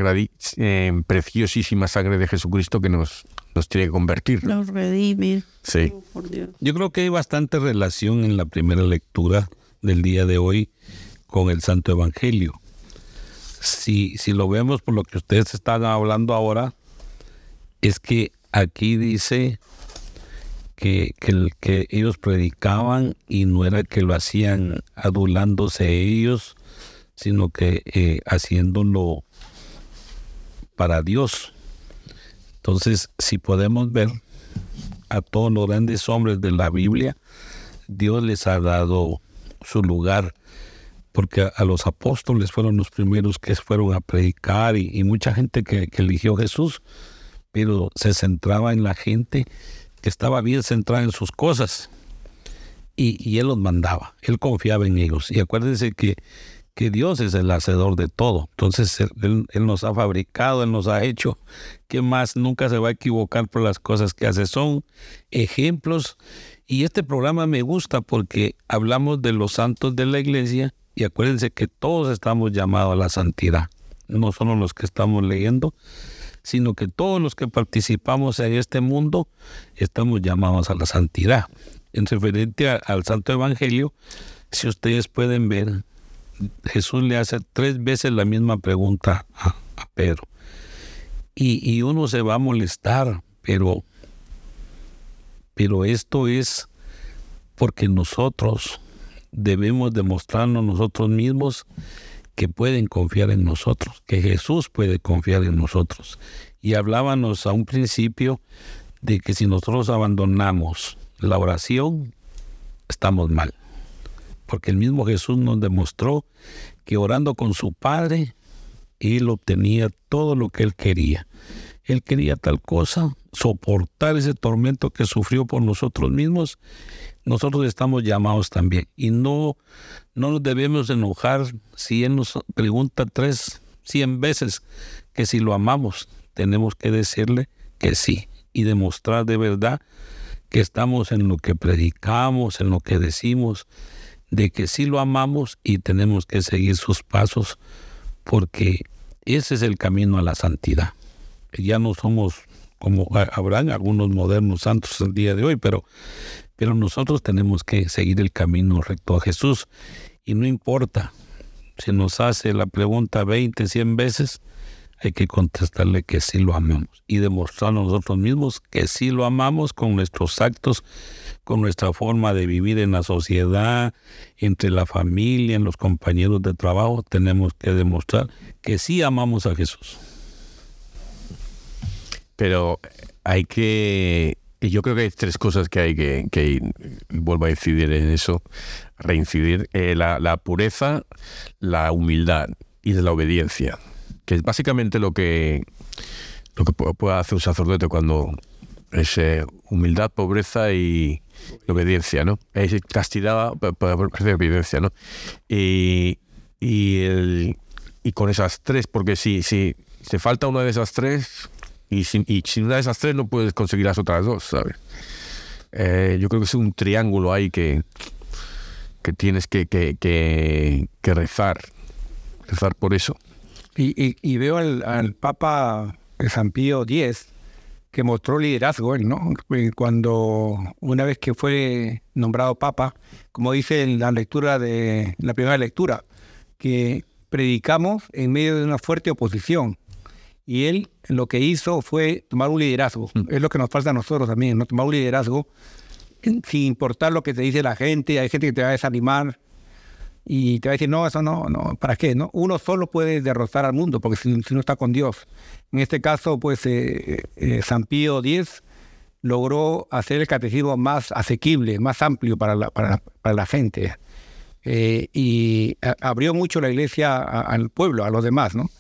eh, preciosísima sangre de Jesucristo que nos, nos tiene que convertir. Nos redime. Sí. Oh, yo creo que hay bastante relación en la primera lectura del día de hoy con el Santo Evangelio. Si, si lo vemos por lo que ustedes están hablando ahora, es que aquí dice que, que, ellos predicaban y no era que lo hacían adulándose ellos, sino que eh, haciéndolo para Dios. Entonces, si podemos ver a todos los grandes hombres de la Biblia, Dios les ha dado su lugar porque a, los apóstoles fueron los primeros que fueron a predicar y, mucha gente que, eligió Jesús, pero se centraba en la gente que estaba bien centrada en sus cosas y, Él los mandaba, Él confiaba en ellos. Y acuérdense que, que Dios es el hacedor de todo, entonces él, él, nos ha fabricado, Él nos ha hecho, ¿qué más? Nunca se va a equivocar por las cosas que hace, son ejemplos. Y este programa me gusta porque hablamos de los santos de la iglesia y acuérdense que todos estamos llamados a la santidad, no solo los que estamos leyendo, sino que todos los que participamos en este mundo estamos llamados a la santidad. En referente al Santo Evangelio, si ustedes pueden ver, Jesús le hace tres veces la misma pregunta a, Pedro. Y, y, uno se va a molestar, pero, pero esto es porque nosotros debemos demostrarnos nosotros mismos que pueden confiar en nosotros, que Jesús puede confiar en nosotros. Y hablábamos a un principio de que si nosotros abandonamos la oración, estamos mal. Porque el mismo Jesús nos demostró que orando con su Padre, Él obtenía todo lo que Él quería. Él quería tal cosa, soportar ese tormento que sufrió por nosotros mismos nosotros estamos llamados también. Y no, no nos debemos enojar si Él nos pregunta tres, cien veces que si lo amamos, tenemos que decirle que sí y demostrar de verdad que estamos en lo que predicamos, en lo que decimos, de que sí lo amamos y tenemos que seguir sus pasos, porque ese es el camino a la santidad. Ya no somos como habrán algunos modernos santos el día de hoy, pero pero nosotros tenemos que seguir el camino recto a Jesús. Y no importa si nos hace la pregunta 20, 100 veces, hay que contestarle que sí lo amamos y demostrar a nosotros mismos que sí lo amamos con nuestros actos, con nuestra forma de vivir en la sociedad, entre la familia, en los compañeros de trabajo. Tenemos que demostrar que sí amamos a Jesús. Pero hay que yo creo que hay tres cosas que hay que, que vuelvo a incidir en eso, reincidir. Eh, la, pureza, la humildad y la obediencia, que es básicamente lo que, lo que puede hacer un sacerdote cuando es eh, humildad, pobreza y obediencia, ¿no? Es castidad, obediencia, ¿no? Y, y, el, y con esas tres, porque si, si se falta una de esas tres, y sin, y sin una de esas tres no puedes conseguir las otras dos, ¿sabes? Eh, yo creo que es un triángulo ahí que, que tienes que, que, que, rezar, rezar por eso. Y, y, veo al, al, Papa San Pío X que mostró liderazgo ¿no? Cuando una vez que fue nombrado Papa, como dice en la lectura de la primera lectura, que predicamos en medio de una fuerte oposición y él lo que hizo fue tomar un liderazgo. Mm. Es lo que nos falta a nosotros también, ¿no? Tomar un liderazgo sin importar lo que te dice la gente. Hay gente que te va a desanimar y te va a decir, no, eso no, no, ¿para qué? no Uno solo puede derrotar al mundo porque si, no está con Dios. En este caso, pues eh, eh, San Pío X logró hacer el catecismo más asequible, más amplio para la, para, la gente. Eh, y abrió mucho la iglesia al pueblo, a los demás, ¿no?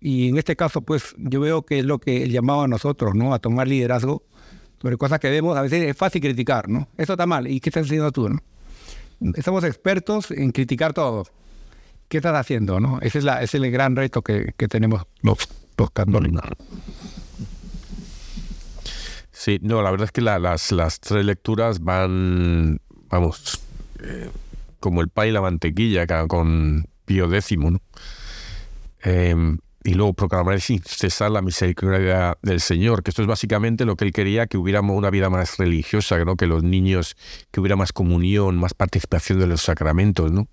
Y en este caso, pues yo veo que es lo que él llamaba a nosotros, ¿no? A tomar liderazgo sobre cosas que vemos. A veces es fácil criticar, ¿no? Eso está mal. ¿Y qué estás haciendo tú, no? Somos expertos en criticar todo. ¿Qué estás haciendo, no? Ese es, la, ese es el gran reto que, que tenemos los, los católicos. Sí, no, la verdad es que las, las tres lecturas van, vamos, eh, como el pan y la mantequilla con Pío X, ¿no? Em, y luego proclamar sin cesar la misericordia del Señor, que esto es básicamente lo que él quería, que hubiera una vida más religiosa, ¿no? que los niños, que hubiera más comunión, más participación de los sacramentos. ¿no?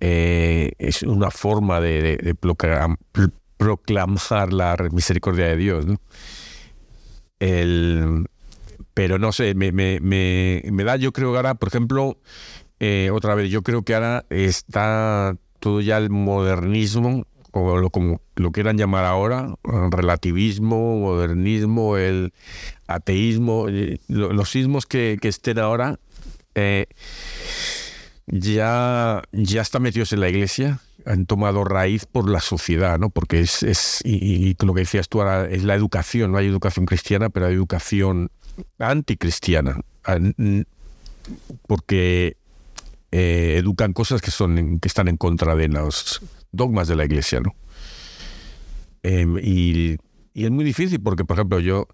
Eh, es una forma de, proclamar la misericordia de Dios. ¿no? El, pero no sé, me, me, me, me, da, yo creo que ahora, por ejemplo, eh, otra vez, yo creo que ahora está todo ya el modernismo, o lo, como lo quieran llamar ahora, relativismo, modernismo, el ateísmo, eh, los sismos que, que estén ahora, eh, ya, ya están metidos en la iglesia, han tomado raíz por la sociedad, ¿no? Porque es, es y, lo que decías tú ahora, es la educación, no hay educación cristiana, pero hay educación anticristiana, porque eh, educan cosas que son que están en contra de los dogmas de la iglesia, ¿no? Em, y, es muy difícil porque, por ejemplo, yo,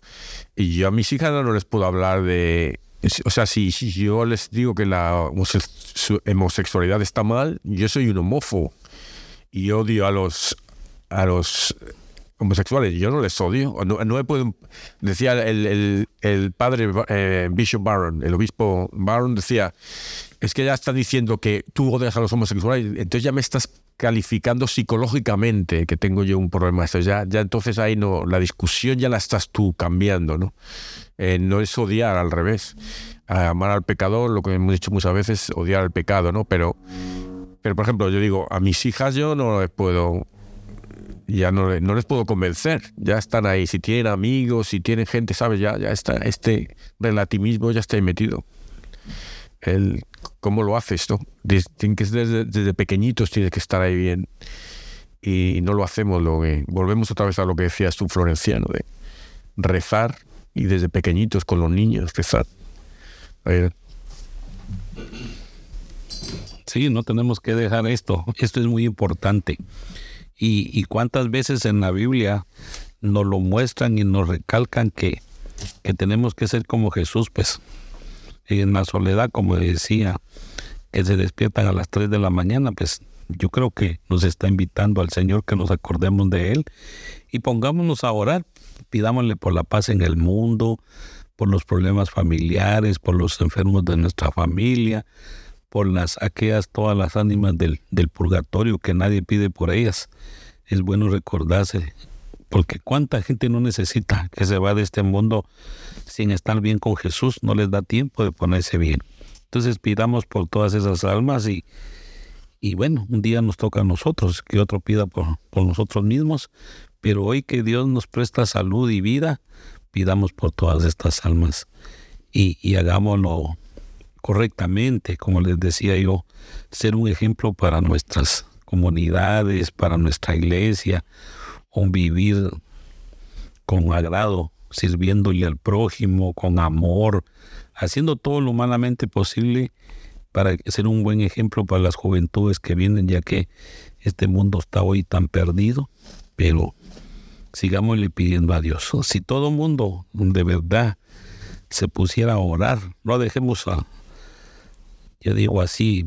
yo a mis hijas no les puedo hablar de o sea, si, yo les digo que la homosexualidad está mal, yo soy un homófobo y odio a los a los homosexuales. Yo no les odio. No, no puedo, decía el, padre eh, Bishop Barron, el obispo Barron, decía, es que ya está diciendo que tú odias a los homosexuales, entonces ya me estás calificando psicológicamente que tengo yo un problema. ya, ya entonces ahí no, la discusión ya la estás tú cambiando, ¿no? Eh, no es odiar al revés. Amar al pecador, lo que hemos dicho muchas veces, odiar al pecado, ¿no? Pero, pero por ejemplo, yo digo, a mis hijas yo no les puedo ya no, no, les puedo convencer, ya están ahí. Si tienen amigos, si tienen gente, ¿sabes? Ya, ya está, este relativismo ya está ahí metido. El, ¿Cómo lo haces? No? Desde, desde, desde, pequeñitos tienes que estar ahí bien. Y no lo hacemos. Lo volvemos otra vez a lo que decías tú, Florenciano, de rezar y desde pequeñitos con los niños rezar. Sí, no tenemos que dejar esto. Esto es muy importante. Y, y cuántas veces en la Biblia nos lo muestran y nos recalcan que, que tenemos que ser como Jesús, pues en la soledad, como decía, que se despiertan a las 3 de la mañana, pues yo creo que nos está invitando al Señor que nos acordemos de Él y pongámonos a orar, pidámosle por la paz en el mundo, por los problemas familiares, por los enfermos de nuestra familia, por las aquellas todas las ánimas del, del purgatorio que nadie pide por ellas. Es bueno recordarse, porque cuánta gente no necesita que se va de este mundo sin estar bien con Jesús, no les da tiempo de ponerse bien. Entonces pidamos por todas esas almas y, y bueno, un día nos toca a nosotros, que otro pida por, por nosotros mismos, pero hoy que Dios nos presta salud y vida, pidamos por todas estas almas y, y hagámoslo correctamente, como les decía yo, ser un ejemplo para nuestras comunidades, para nuestra iglesia, un vivir con agrado sirviéndole al prójimo con amor, haciendo todo lo humanamente posible para ser un buen ejemplo para las juventudes que vienen, ya que este mundo está hoy tan perdido, pero sigámosle pidiendo a Dios. Si todo mundo de verdad se pusiera a orar, no dejemos a, yo digo así,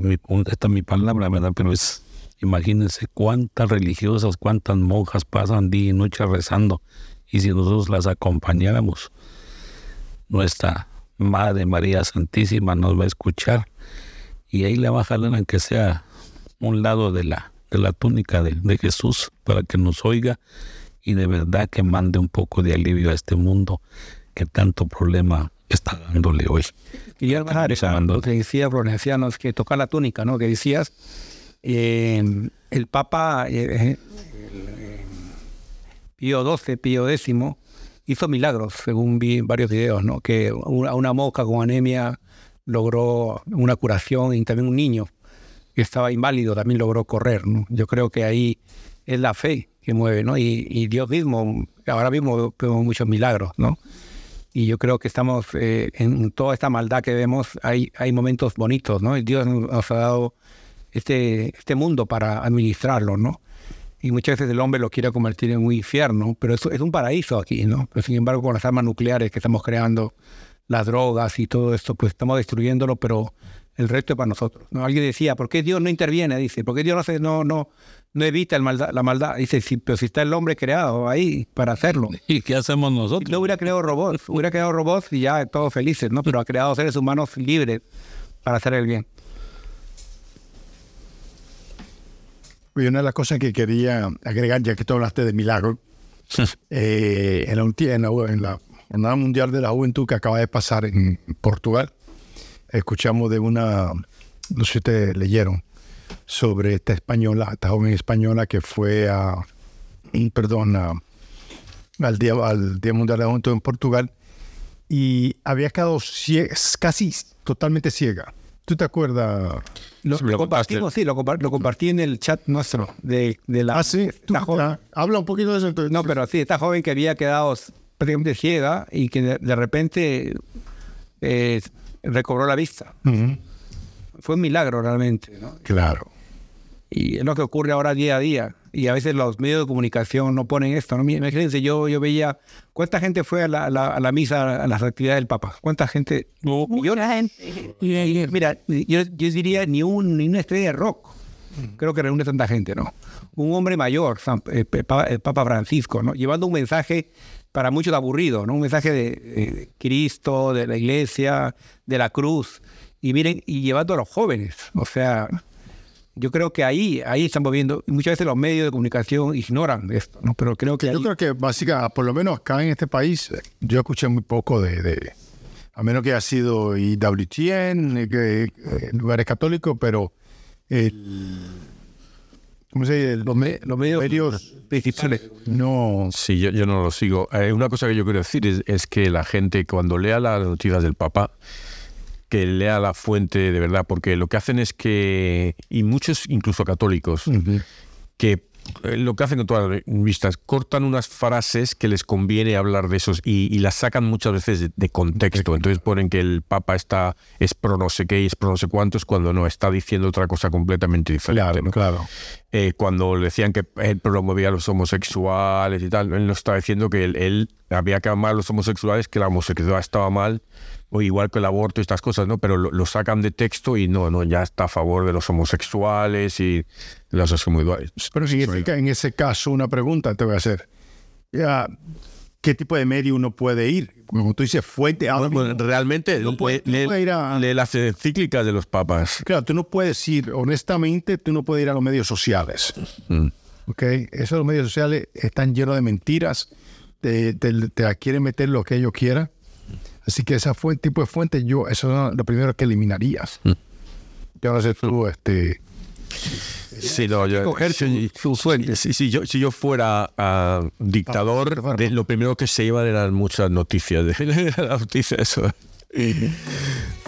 esta es mi palabra, ¿verdad? Pero es, imagínense cuántas religiosas, cuántas monjas pasan día y noche rezando y si nosotros las acompañáramos, nuestra Madre María Santísima nos va a escuchar y ahí le va a jalar aunque sea un lado de la, de la túnica de, Jesús para que nos oiga y de verdad que mande un poco de alivio a este mundo que tanto problema está dándole hoy. Y bajar lo que decía Florenciano, es que toca la túnica, ¿no? Que decías, eh, el Papa, eh, Pío XII, Pío X, hizo milagros, según vi en varios videos, ¿no? Que a una mosca con anemia logró una curación y también un niño que estaba inválido también logró correr, ¿no? Yo creo que ahí es la fe que mueve, ¿no? Y, Dios mismo, ahora mismo vemos muchos milagros, ¿no? Y yo creo que estamos eh, en toda esta maldad que vemos, hay, hay momentos bonitos, ¿no? Y Dios nos ha dado este, este mundo para administrarlo, ¿no? Y muchas veces el hombre lo quiere convertir en un infierno, pero eso es un paraíso aquí, ¿no? Pero sin embargo, con las armas nucleares que estamos creando, las drogas y todo esto, pues estamos destruyéndolo, pero el resto es para nosotros. ¿no? Alguien decía, ¿por qué Dios no interviene? Dice, ¿por qué Dios no, no, no, no evita el maldad, la maldad? Dice, sí, pero si está el hombre creado ahí para hacerlo. <laughs> ¿Y qué hacemos nosotros? no hubiera creado robots, <laughs> hubiera creado robots y ya todos felices, ¿no? Pero ha creado seres humanos libres para hacer el bien. Y una de las cosas que quería agregar, ya que tú hablaste de milagro, <laughs> eh, en, la, en, la, Jornada Mundial de la Juventud que acaba de pasar en Portugal, escuchamos de una, no sé si ustedes leyeron, sobre esta española, esta joven española que fue a, perdón, al, día, al Día Mundial de la Juventud en Portugal y había quedado casi totalmente ciega. ¿Tú te acuerdas? Lo, compartimos, sí, lo, compartí en el chat nuestro de, de la. Ah, sí. habla un poquito de eso. Entonces. No, pero sí, esta joven que había quedado prácticamente ciega y que de, repente eh, recobró la vista. Fue un milagro realmente. ¿no? Claro. Y es lo que ocurre ahora día a día. Y a veces los medios de comunicación no ponen esto. ¿no? Imagínense, yo, yo veía cuánta gente fue a la, a la, misa, a las actividades del Papa. ¿Cuánta gente? Mucha gente. Mira, yo, yo, diría ni, un, ni una estrella de rock. Creo que reúne tanta gente, ¿no? Un hombre mayor, el Papa Francisco, ¿no? Llevando un mensaje para muchos aburrido, ¿no? Un mensaje de, Cristo, de la iglesia, de la cruz. Y miren, y llevando a los jóvenes. O sea, yo creo que ahí, ahí estamos viendo, muchas veces los medios de comunicación ignoran esto, ¿no? Pero creo que... Yo creo que básicamente, por lo menos acá en este país, yo escuché muy poco de, a menos que haya sido IWTN, que, eh, lugares católicos, pero el ¿Cómo se dice? Los, medios, principales. No. Sí, yo, no lo sigo. Eh, una cosa que yo quiero decir es, que la gente cuando lea las noticias del Papa, que lea la fuente de verdad, porque lo que hacen es que, y muchos incluso católicos, que eh, lo que hacen con todas las revistas, cortan unas frases que les conviene hablar de esos y, las sacan muchas veces de, contexto. Entonces ponen que el Papa está es pro no sé qué y es pro no sé cuántos cuando no, está diciendo otra cosa completamente diferente. Claro, claro. Eh, cuando le decían que él promovía a los homosexuales y tal, él no está diciendo que él, él había que amar a los homosexuales, que la homosexualidad estaba mal o igual que el aborto y estas cosas, ¿no? Pero lo, sacan de texto y no, no, ya está a favor de los homosexuales y de los homosexuales. Pero significa en ese caso una pregunta te voy a hacer. Ya, ¿Qué tipo de medio uno puede ir? Como tú dices, fuente. realmente no puede, ir a, las encíclicas de los papas. Claro, tú no puedes ir, honestamente, tú no puedes ir a los medios sociales. Mm. ¿Ok? Esos medios sociales están llenos de mentiras, te, te quieren meter lo que ellos quieran. Así que esa fue, tipo de fuente, yo, eso es lo primero que eliminarías. Mm. Yo no sé tú, este. Sí, no, yo, si, si, yo, si yo fuera uh, dictador, lo primero que se iban eran muchas noticias de, <laughs> las noticias.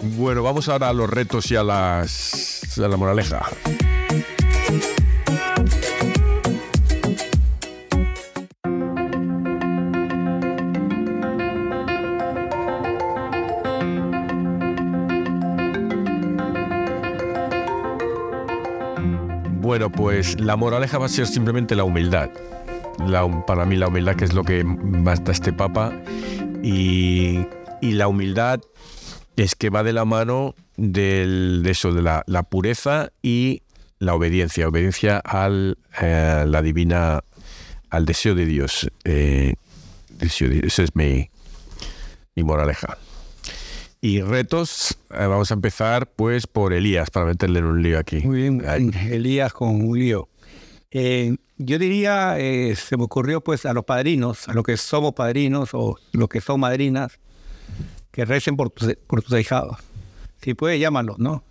bueno, vamos ahora a los retos y a, las, a la moraleja. Bueno, pues la moraleja va a ser simplemente la humildad. para mí la humildad que es lo que basta este Papa. Y, la humildad es que va de la mano del, de eso, de la, pureza y la obediencia. Obediencia al eh, la divina, al deseo de Dios. Eh, deseo de, esa es mi, mi moraleja. Y retos, eh, vamos a empezar pues por Elías, para meterle en un lío aquí. Muy bien, Elías con lío. Eh, yo diría, eh, se me ocurrió pues a los padrinos, a los que somos padrinos o los que son madrinas, que recen por tus, por tus ahijados. Si puede, llámalos, ¿no?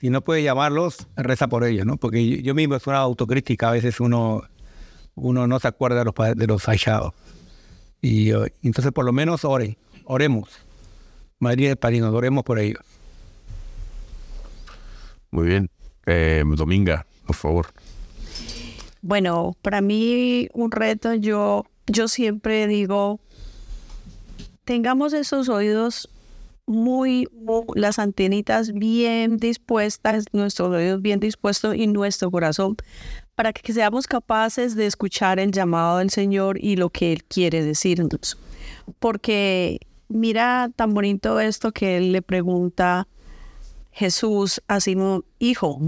Si no puede llamarlos, reza por ellos, ¿no? Porque yo, mismo es una autocrítica, a veces uno, uno no se acuerda de los, de los ahijados. Y entonces por lo menos oren, oremos. María de Parino, oremos por ellos. Muy bien. Eh, Dominga, por favor. Bueno, para mí un reto, yo, yo siempre digo, tengamos esos oídos muy, las antenitas bien dispuestas, nuestros oídos bien dispuestos y nuestro corazón para que seamos capaces de escuchar el llamado del Señor y lo que Él quiere decirnos. Porque mira tan bonito esto que Él le pregunta Jesús a Simón, hijo,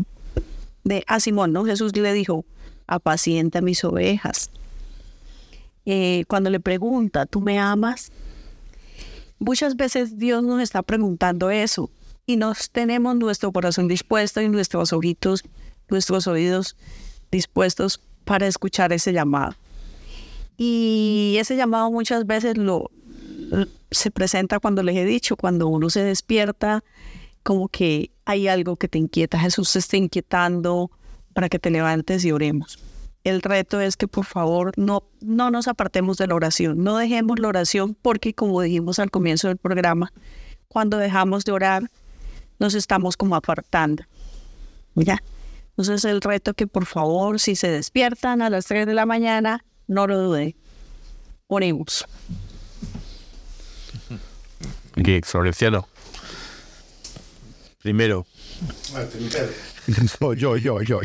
de a Simón, ¿no? Jesús le dijo, apacienta mis ovejas. Eh, cuando le pregunta, ¿tú me amas? Muchas veces Dios nos está preguntando eso y nos tenemos nuestro corazón dispuesto y nuestros ojitos, nuestros oídos dispuestos para escuchar ese llamado. Y ese llamado muchas veces lo, se presenta cuando les he dicho, cuando uno se despierta, como que hay algo que te inquieta, Jesús te está inquietando para que te levantes y oremos. El reto es que por favor no, no nos apartemos de la oración, no dejemos la oración porque como dijimos al comienzo del programa, cuando dejamos de orar nos estamos como apartando. ¿Ya? Entonces el reto que por favor, si se despiertan a las 3 de la mañana, no lo duden. Oremos. Aquí, Florenciano. Primero. yo, yo, yo.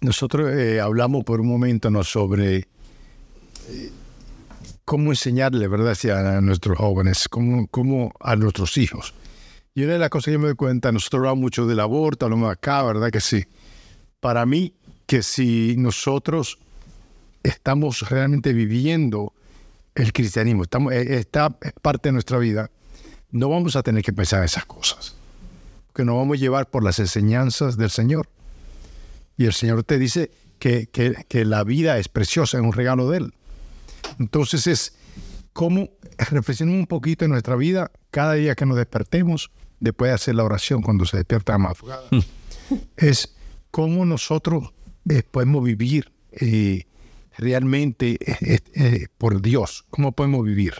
Nosotros eh, hablamos por un momento ¿no? sobre eh, cómo enseñarle, ¿verdad?, a nuestros jóvenes, cómo, cómo a nuestros hijos. Y una de las cosas que yo me doy cuenta, nosotros hablamos mucho del aborto, hablamos acá, ¿verdad? Que sí. Para mí, que si nosotros estamos realmente viviendo el cristianismo, estamos, eh, está, es parte de nuestra vida, no vamos a tener que pensar en esas cosas. Porque nos vamos a llevar por las enseñanzas del Señor. Y el Señor te dice que, que, que la vida es preciosa, es un regalo de Él. Entonces es como reflexionemos un poquito en nuestra vida cada día que nos despertemos, después de hacer la oración cuando se despierta la madrugada, mm. es cómo nosotros eh, podemos vivir eh, realmente eh, por Dios, cómo podemos vivir.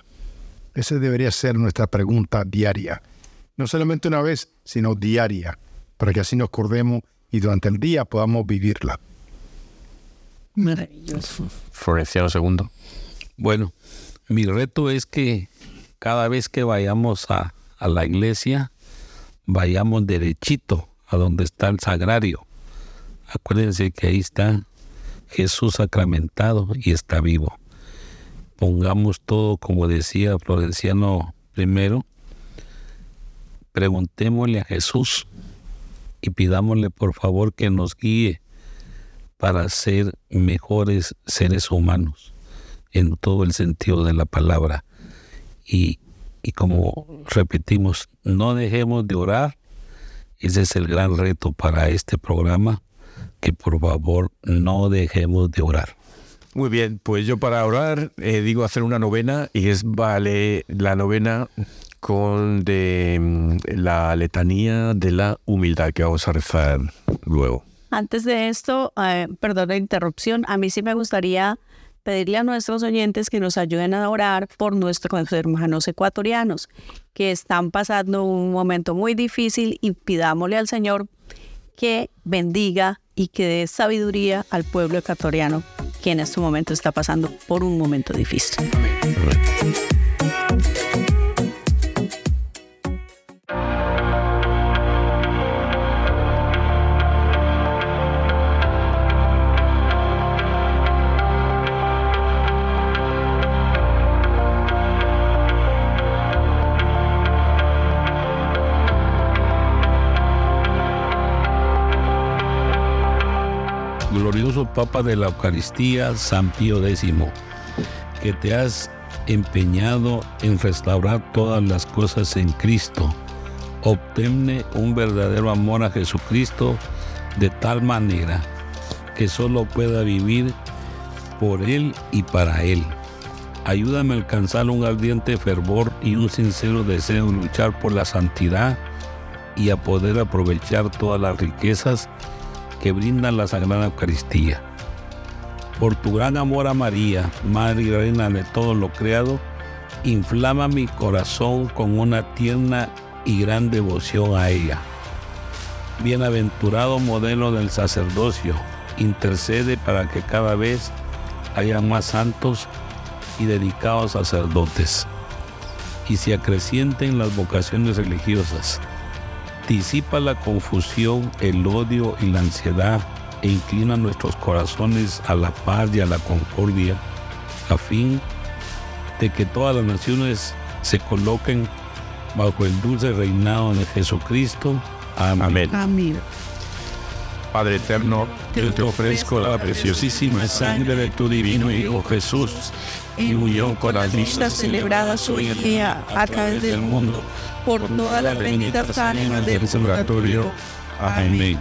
Esa debería ser nuestra pregunta diaria. No solamente una vez, sino diaria, para que así nos acordemos y durante el día podamos vivirla. Maravilloso. Florenciano segundo. Bueno, mi reto es que cada vez que vayamos a, a la iglesia, vayamos derechito a donde está el sagrario. Acuérdense que ahí está Jesús sacramentado y está vivo. Pongamos todo, como decía Florenciano primero, preguntémosle a Jesús y pidámosle por favor que nos guíe para ser mejores seres humanos en todo el sentido de la palabra. Y y como repetimos, no dejemos de orar. Ese es el gran reto para este programa, que por favor no dejemos de orar. Muy bien, pues yo para orar eh, digo hacer una novena y es vale la novena con de mm, la letanía de la humildad que vamos a rezar luego. Antes de esto, eh, perdón la interrupción, a mí sí me gustaría pedirle a nuestros oyentes que nos ayuden a orar por nuestros hermanos ecuatorianos que están pasando un momento muy difícil y pidámosle al Señor que bendiga y que dé sabiduría al pueblo ecuatoriano que en este momento está pasando por un momento difícil. glorioso Papa de la Eucaristía, San Pío X, que te has empeñado en restaurar todas las cosas en Cristo. Obtenne un verdadero amor a Jesucristo de tal manera que solo pueda vivir por Él y para Él. Ayúdame a alcanzar un ardiente fervor y un sincero deseo de luchar por la santidad y a poder aprovechar todas las riquezas que brinda la Sagrada Eucaristía. Por tu gran amor a María, Madre y Reina de todo lo creado, inflama mi corazón con una tierna y gran devoción a ella. Bienaventurado modelo del sacerdocio, intercede para que cada vez haya más santos y dedicados sacerdotes, y se acrecienten las vocaciones religiosas. Disipa la confusión, el odio y la ansiedad e inclina nuestros corazones a la paz y a la concordia, a fin de que todas las naciones se coloquen bajo el dulce reinado de Jesucristo. Amén. Amén. Padre eterno, yo te ofrezco la preciosísima sangre de tu divino Hijo Jesús, y unión con las vistas celebradas hoy en día a través del mundo, por todas las benditas ánimas del purgatorio. Amén.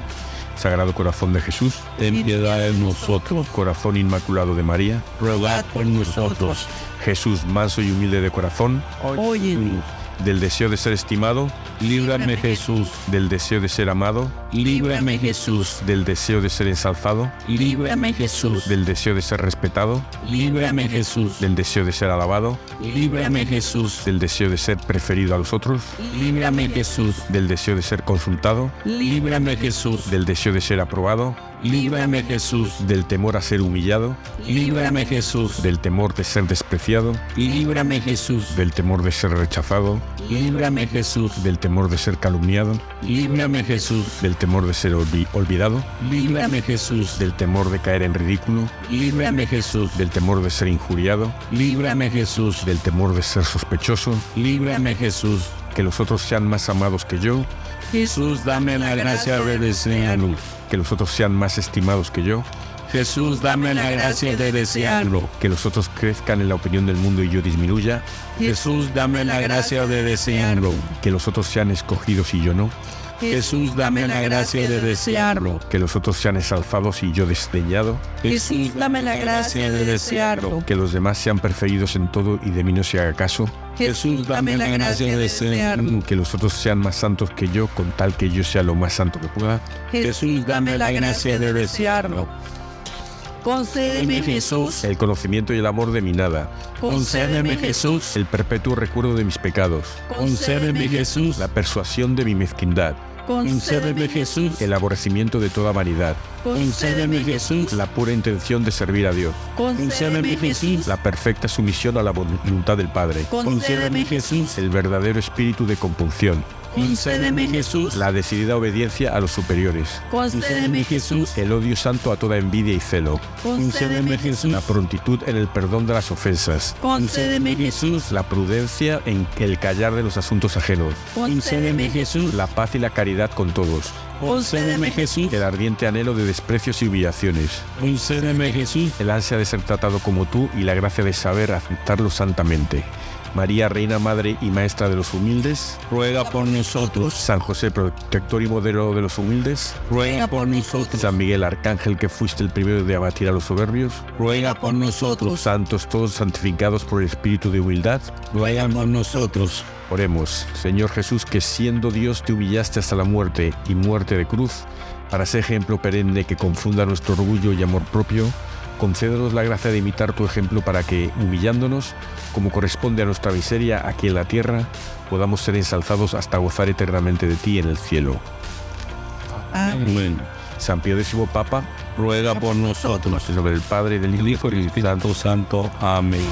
Sagrado Corazón de Jesús, ten piedad de nosotros. Corazón Inmaculado de María, Rogad por nosotros. Jesús manso y humilde de corazón, Óyenos. Del deseo de ser estimado, Líbrame Jesús. del deseo de ser amado, Líbrame Jesús. del deseo de ser ensalzado, Líbrame Jesús. del deseo de ser respetado, Líbrame Jesús. del deseo de ser alabado, Líbrame Jesús. del deseo de ser preferido a los otros, Líbrame Jesús. del deseo de ser consultado, Líbrame Jesús. del deseo de ser aprobado, Líbrame Jesús. del temor a ser humillado, Líbrame Jesús. del temor de ser despreciado, Líbrame Jesús. del temor de ser rechazado, Líbrame Jesús. del temor de ser calumniado, Líbrame Jesús. del temor de ser olvi- olvidado, Líbrame Jesús. del temor de caer en ridículo, Líbrame Jesús. del temor de ser injuriado, Líbrame Jesús. del temor de ser sospechoso, Líbrame Jesús. que los otros sean más amados que yo, Jesús, dame la gracia de desearlo. Que los otros sean más estimados que yo, Jesús, dame la gracia de desearlo. que los otros crezcan en la opinión del mundo y yo disminuya, Jesús, dame la gracia de desearlo. que los otros sean escogidos y yo no, Jesús, dame la gracia de desearlo. que los otros sean exalzados y yo desdeñado, Jesús, dame la gracia de desearlo. que los demás sean preferidos en todo y de mí no se haga caso, Jesús, dame la gracia de desearlo. que los otros sean más santos que yo con tal que yo sea lo más santo que pueda, Jesús, dame la gracia de desearlo. Concédeme Jesús, el conocimiento y el amor de mi nada, concédeme Jesús, el perpetuo recuerdo de mis pecados, concédeme Jesús, la persuasión de mi mezquindad, concédeme Jesús, el aborrecimiento de toda vanidad, concédeme Jesús, la pura intención de servir a Dios, concédeme Jesús, la perfecta sumisión a la voluntad del Padre, concédeme Jesús, el verdadero espíritu de compunción, concédeme Jesús, la decidida obediencia a los superiores, concédeme Jesús, el odio santo a toda envidia y celo, concédeme Jesús, la prontitud en el perdón de las ofensas, concédeme Jesús, la prudencia en el callar de los asuntos ajenos, concédeme Jesús, la paz y la caridad con todos, concédeme Jesús, el ardiente anhelo de desprecios y humillaciones, concédeme Jesús, el ansia de ser tratado como tú y la gracia de saber aceptarlo santamente. María, Reina, Madre y Maestra de los humildes, ruega por nosotros, San José, protector y modelo de los humildes, ruega por nosotros, San Miguel, Arcángel, que fuiste el primero de abatir a los soberbios, ruega por nosotros, santos todos santificados por el espíritu de humildad, ruega por nosotros. Oremos, Señor Jesús, que siendo Dios te humillaste hasta la muerte y muerte de cruz, para ser ejemplo perenne que confunda nuestro orgullo y amor propio, concédenos la gracia de imitar tu ejemplo para que, humillándonos, como corresponde a nuestra miseria aquí en la tierra, podamos ser ensalzados hasta gozar eternamente de ti en el cielo. Amén. San Pío X Papa, Ruega por nosotros. en nombre del Padre, del Hijo El Hijo y el Espíritu Santo. Amén.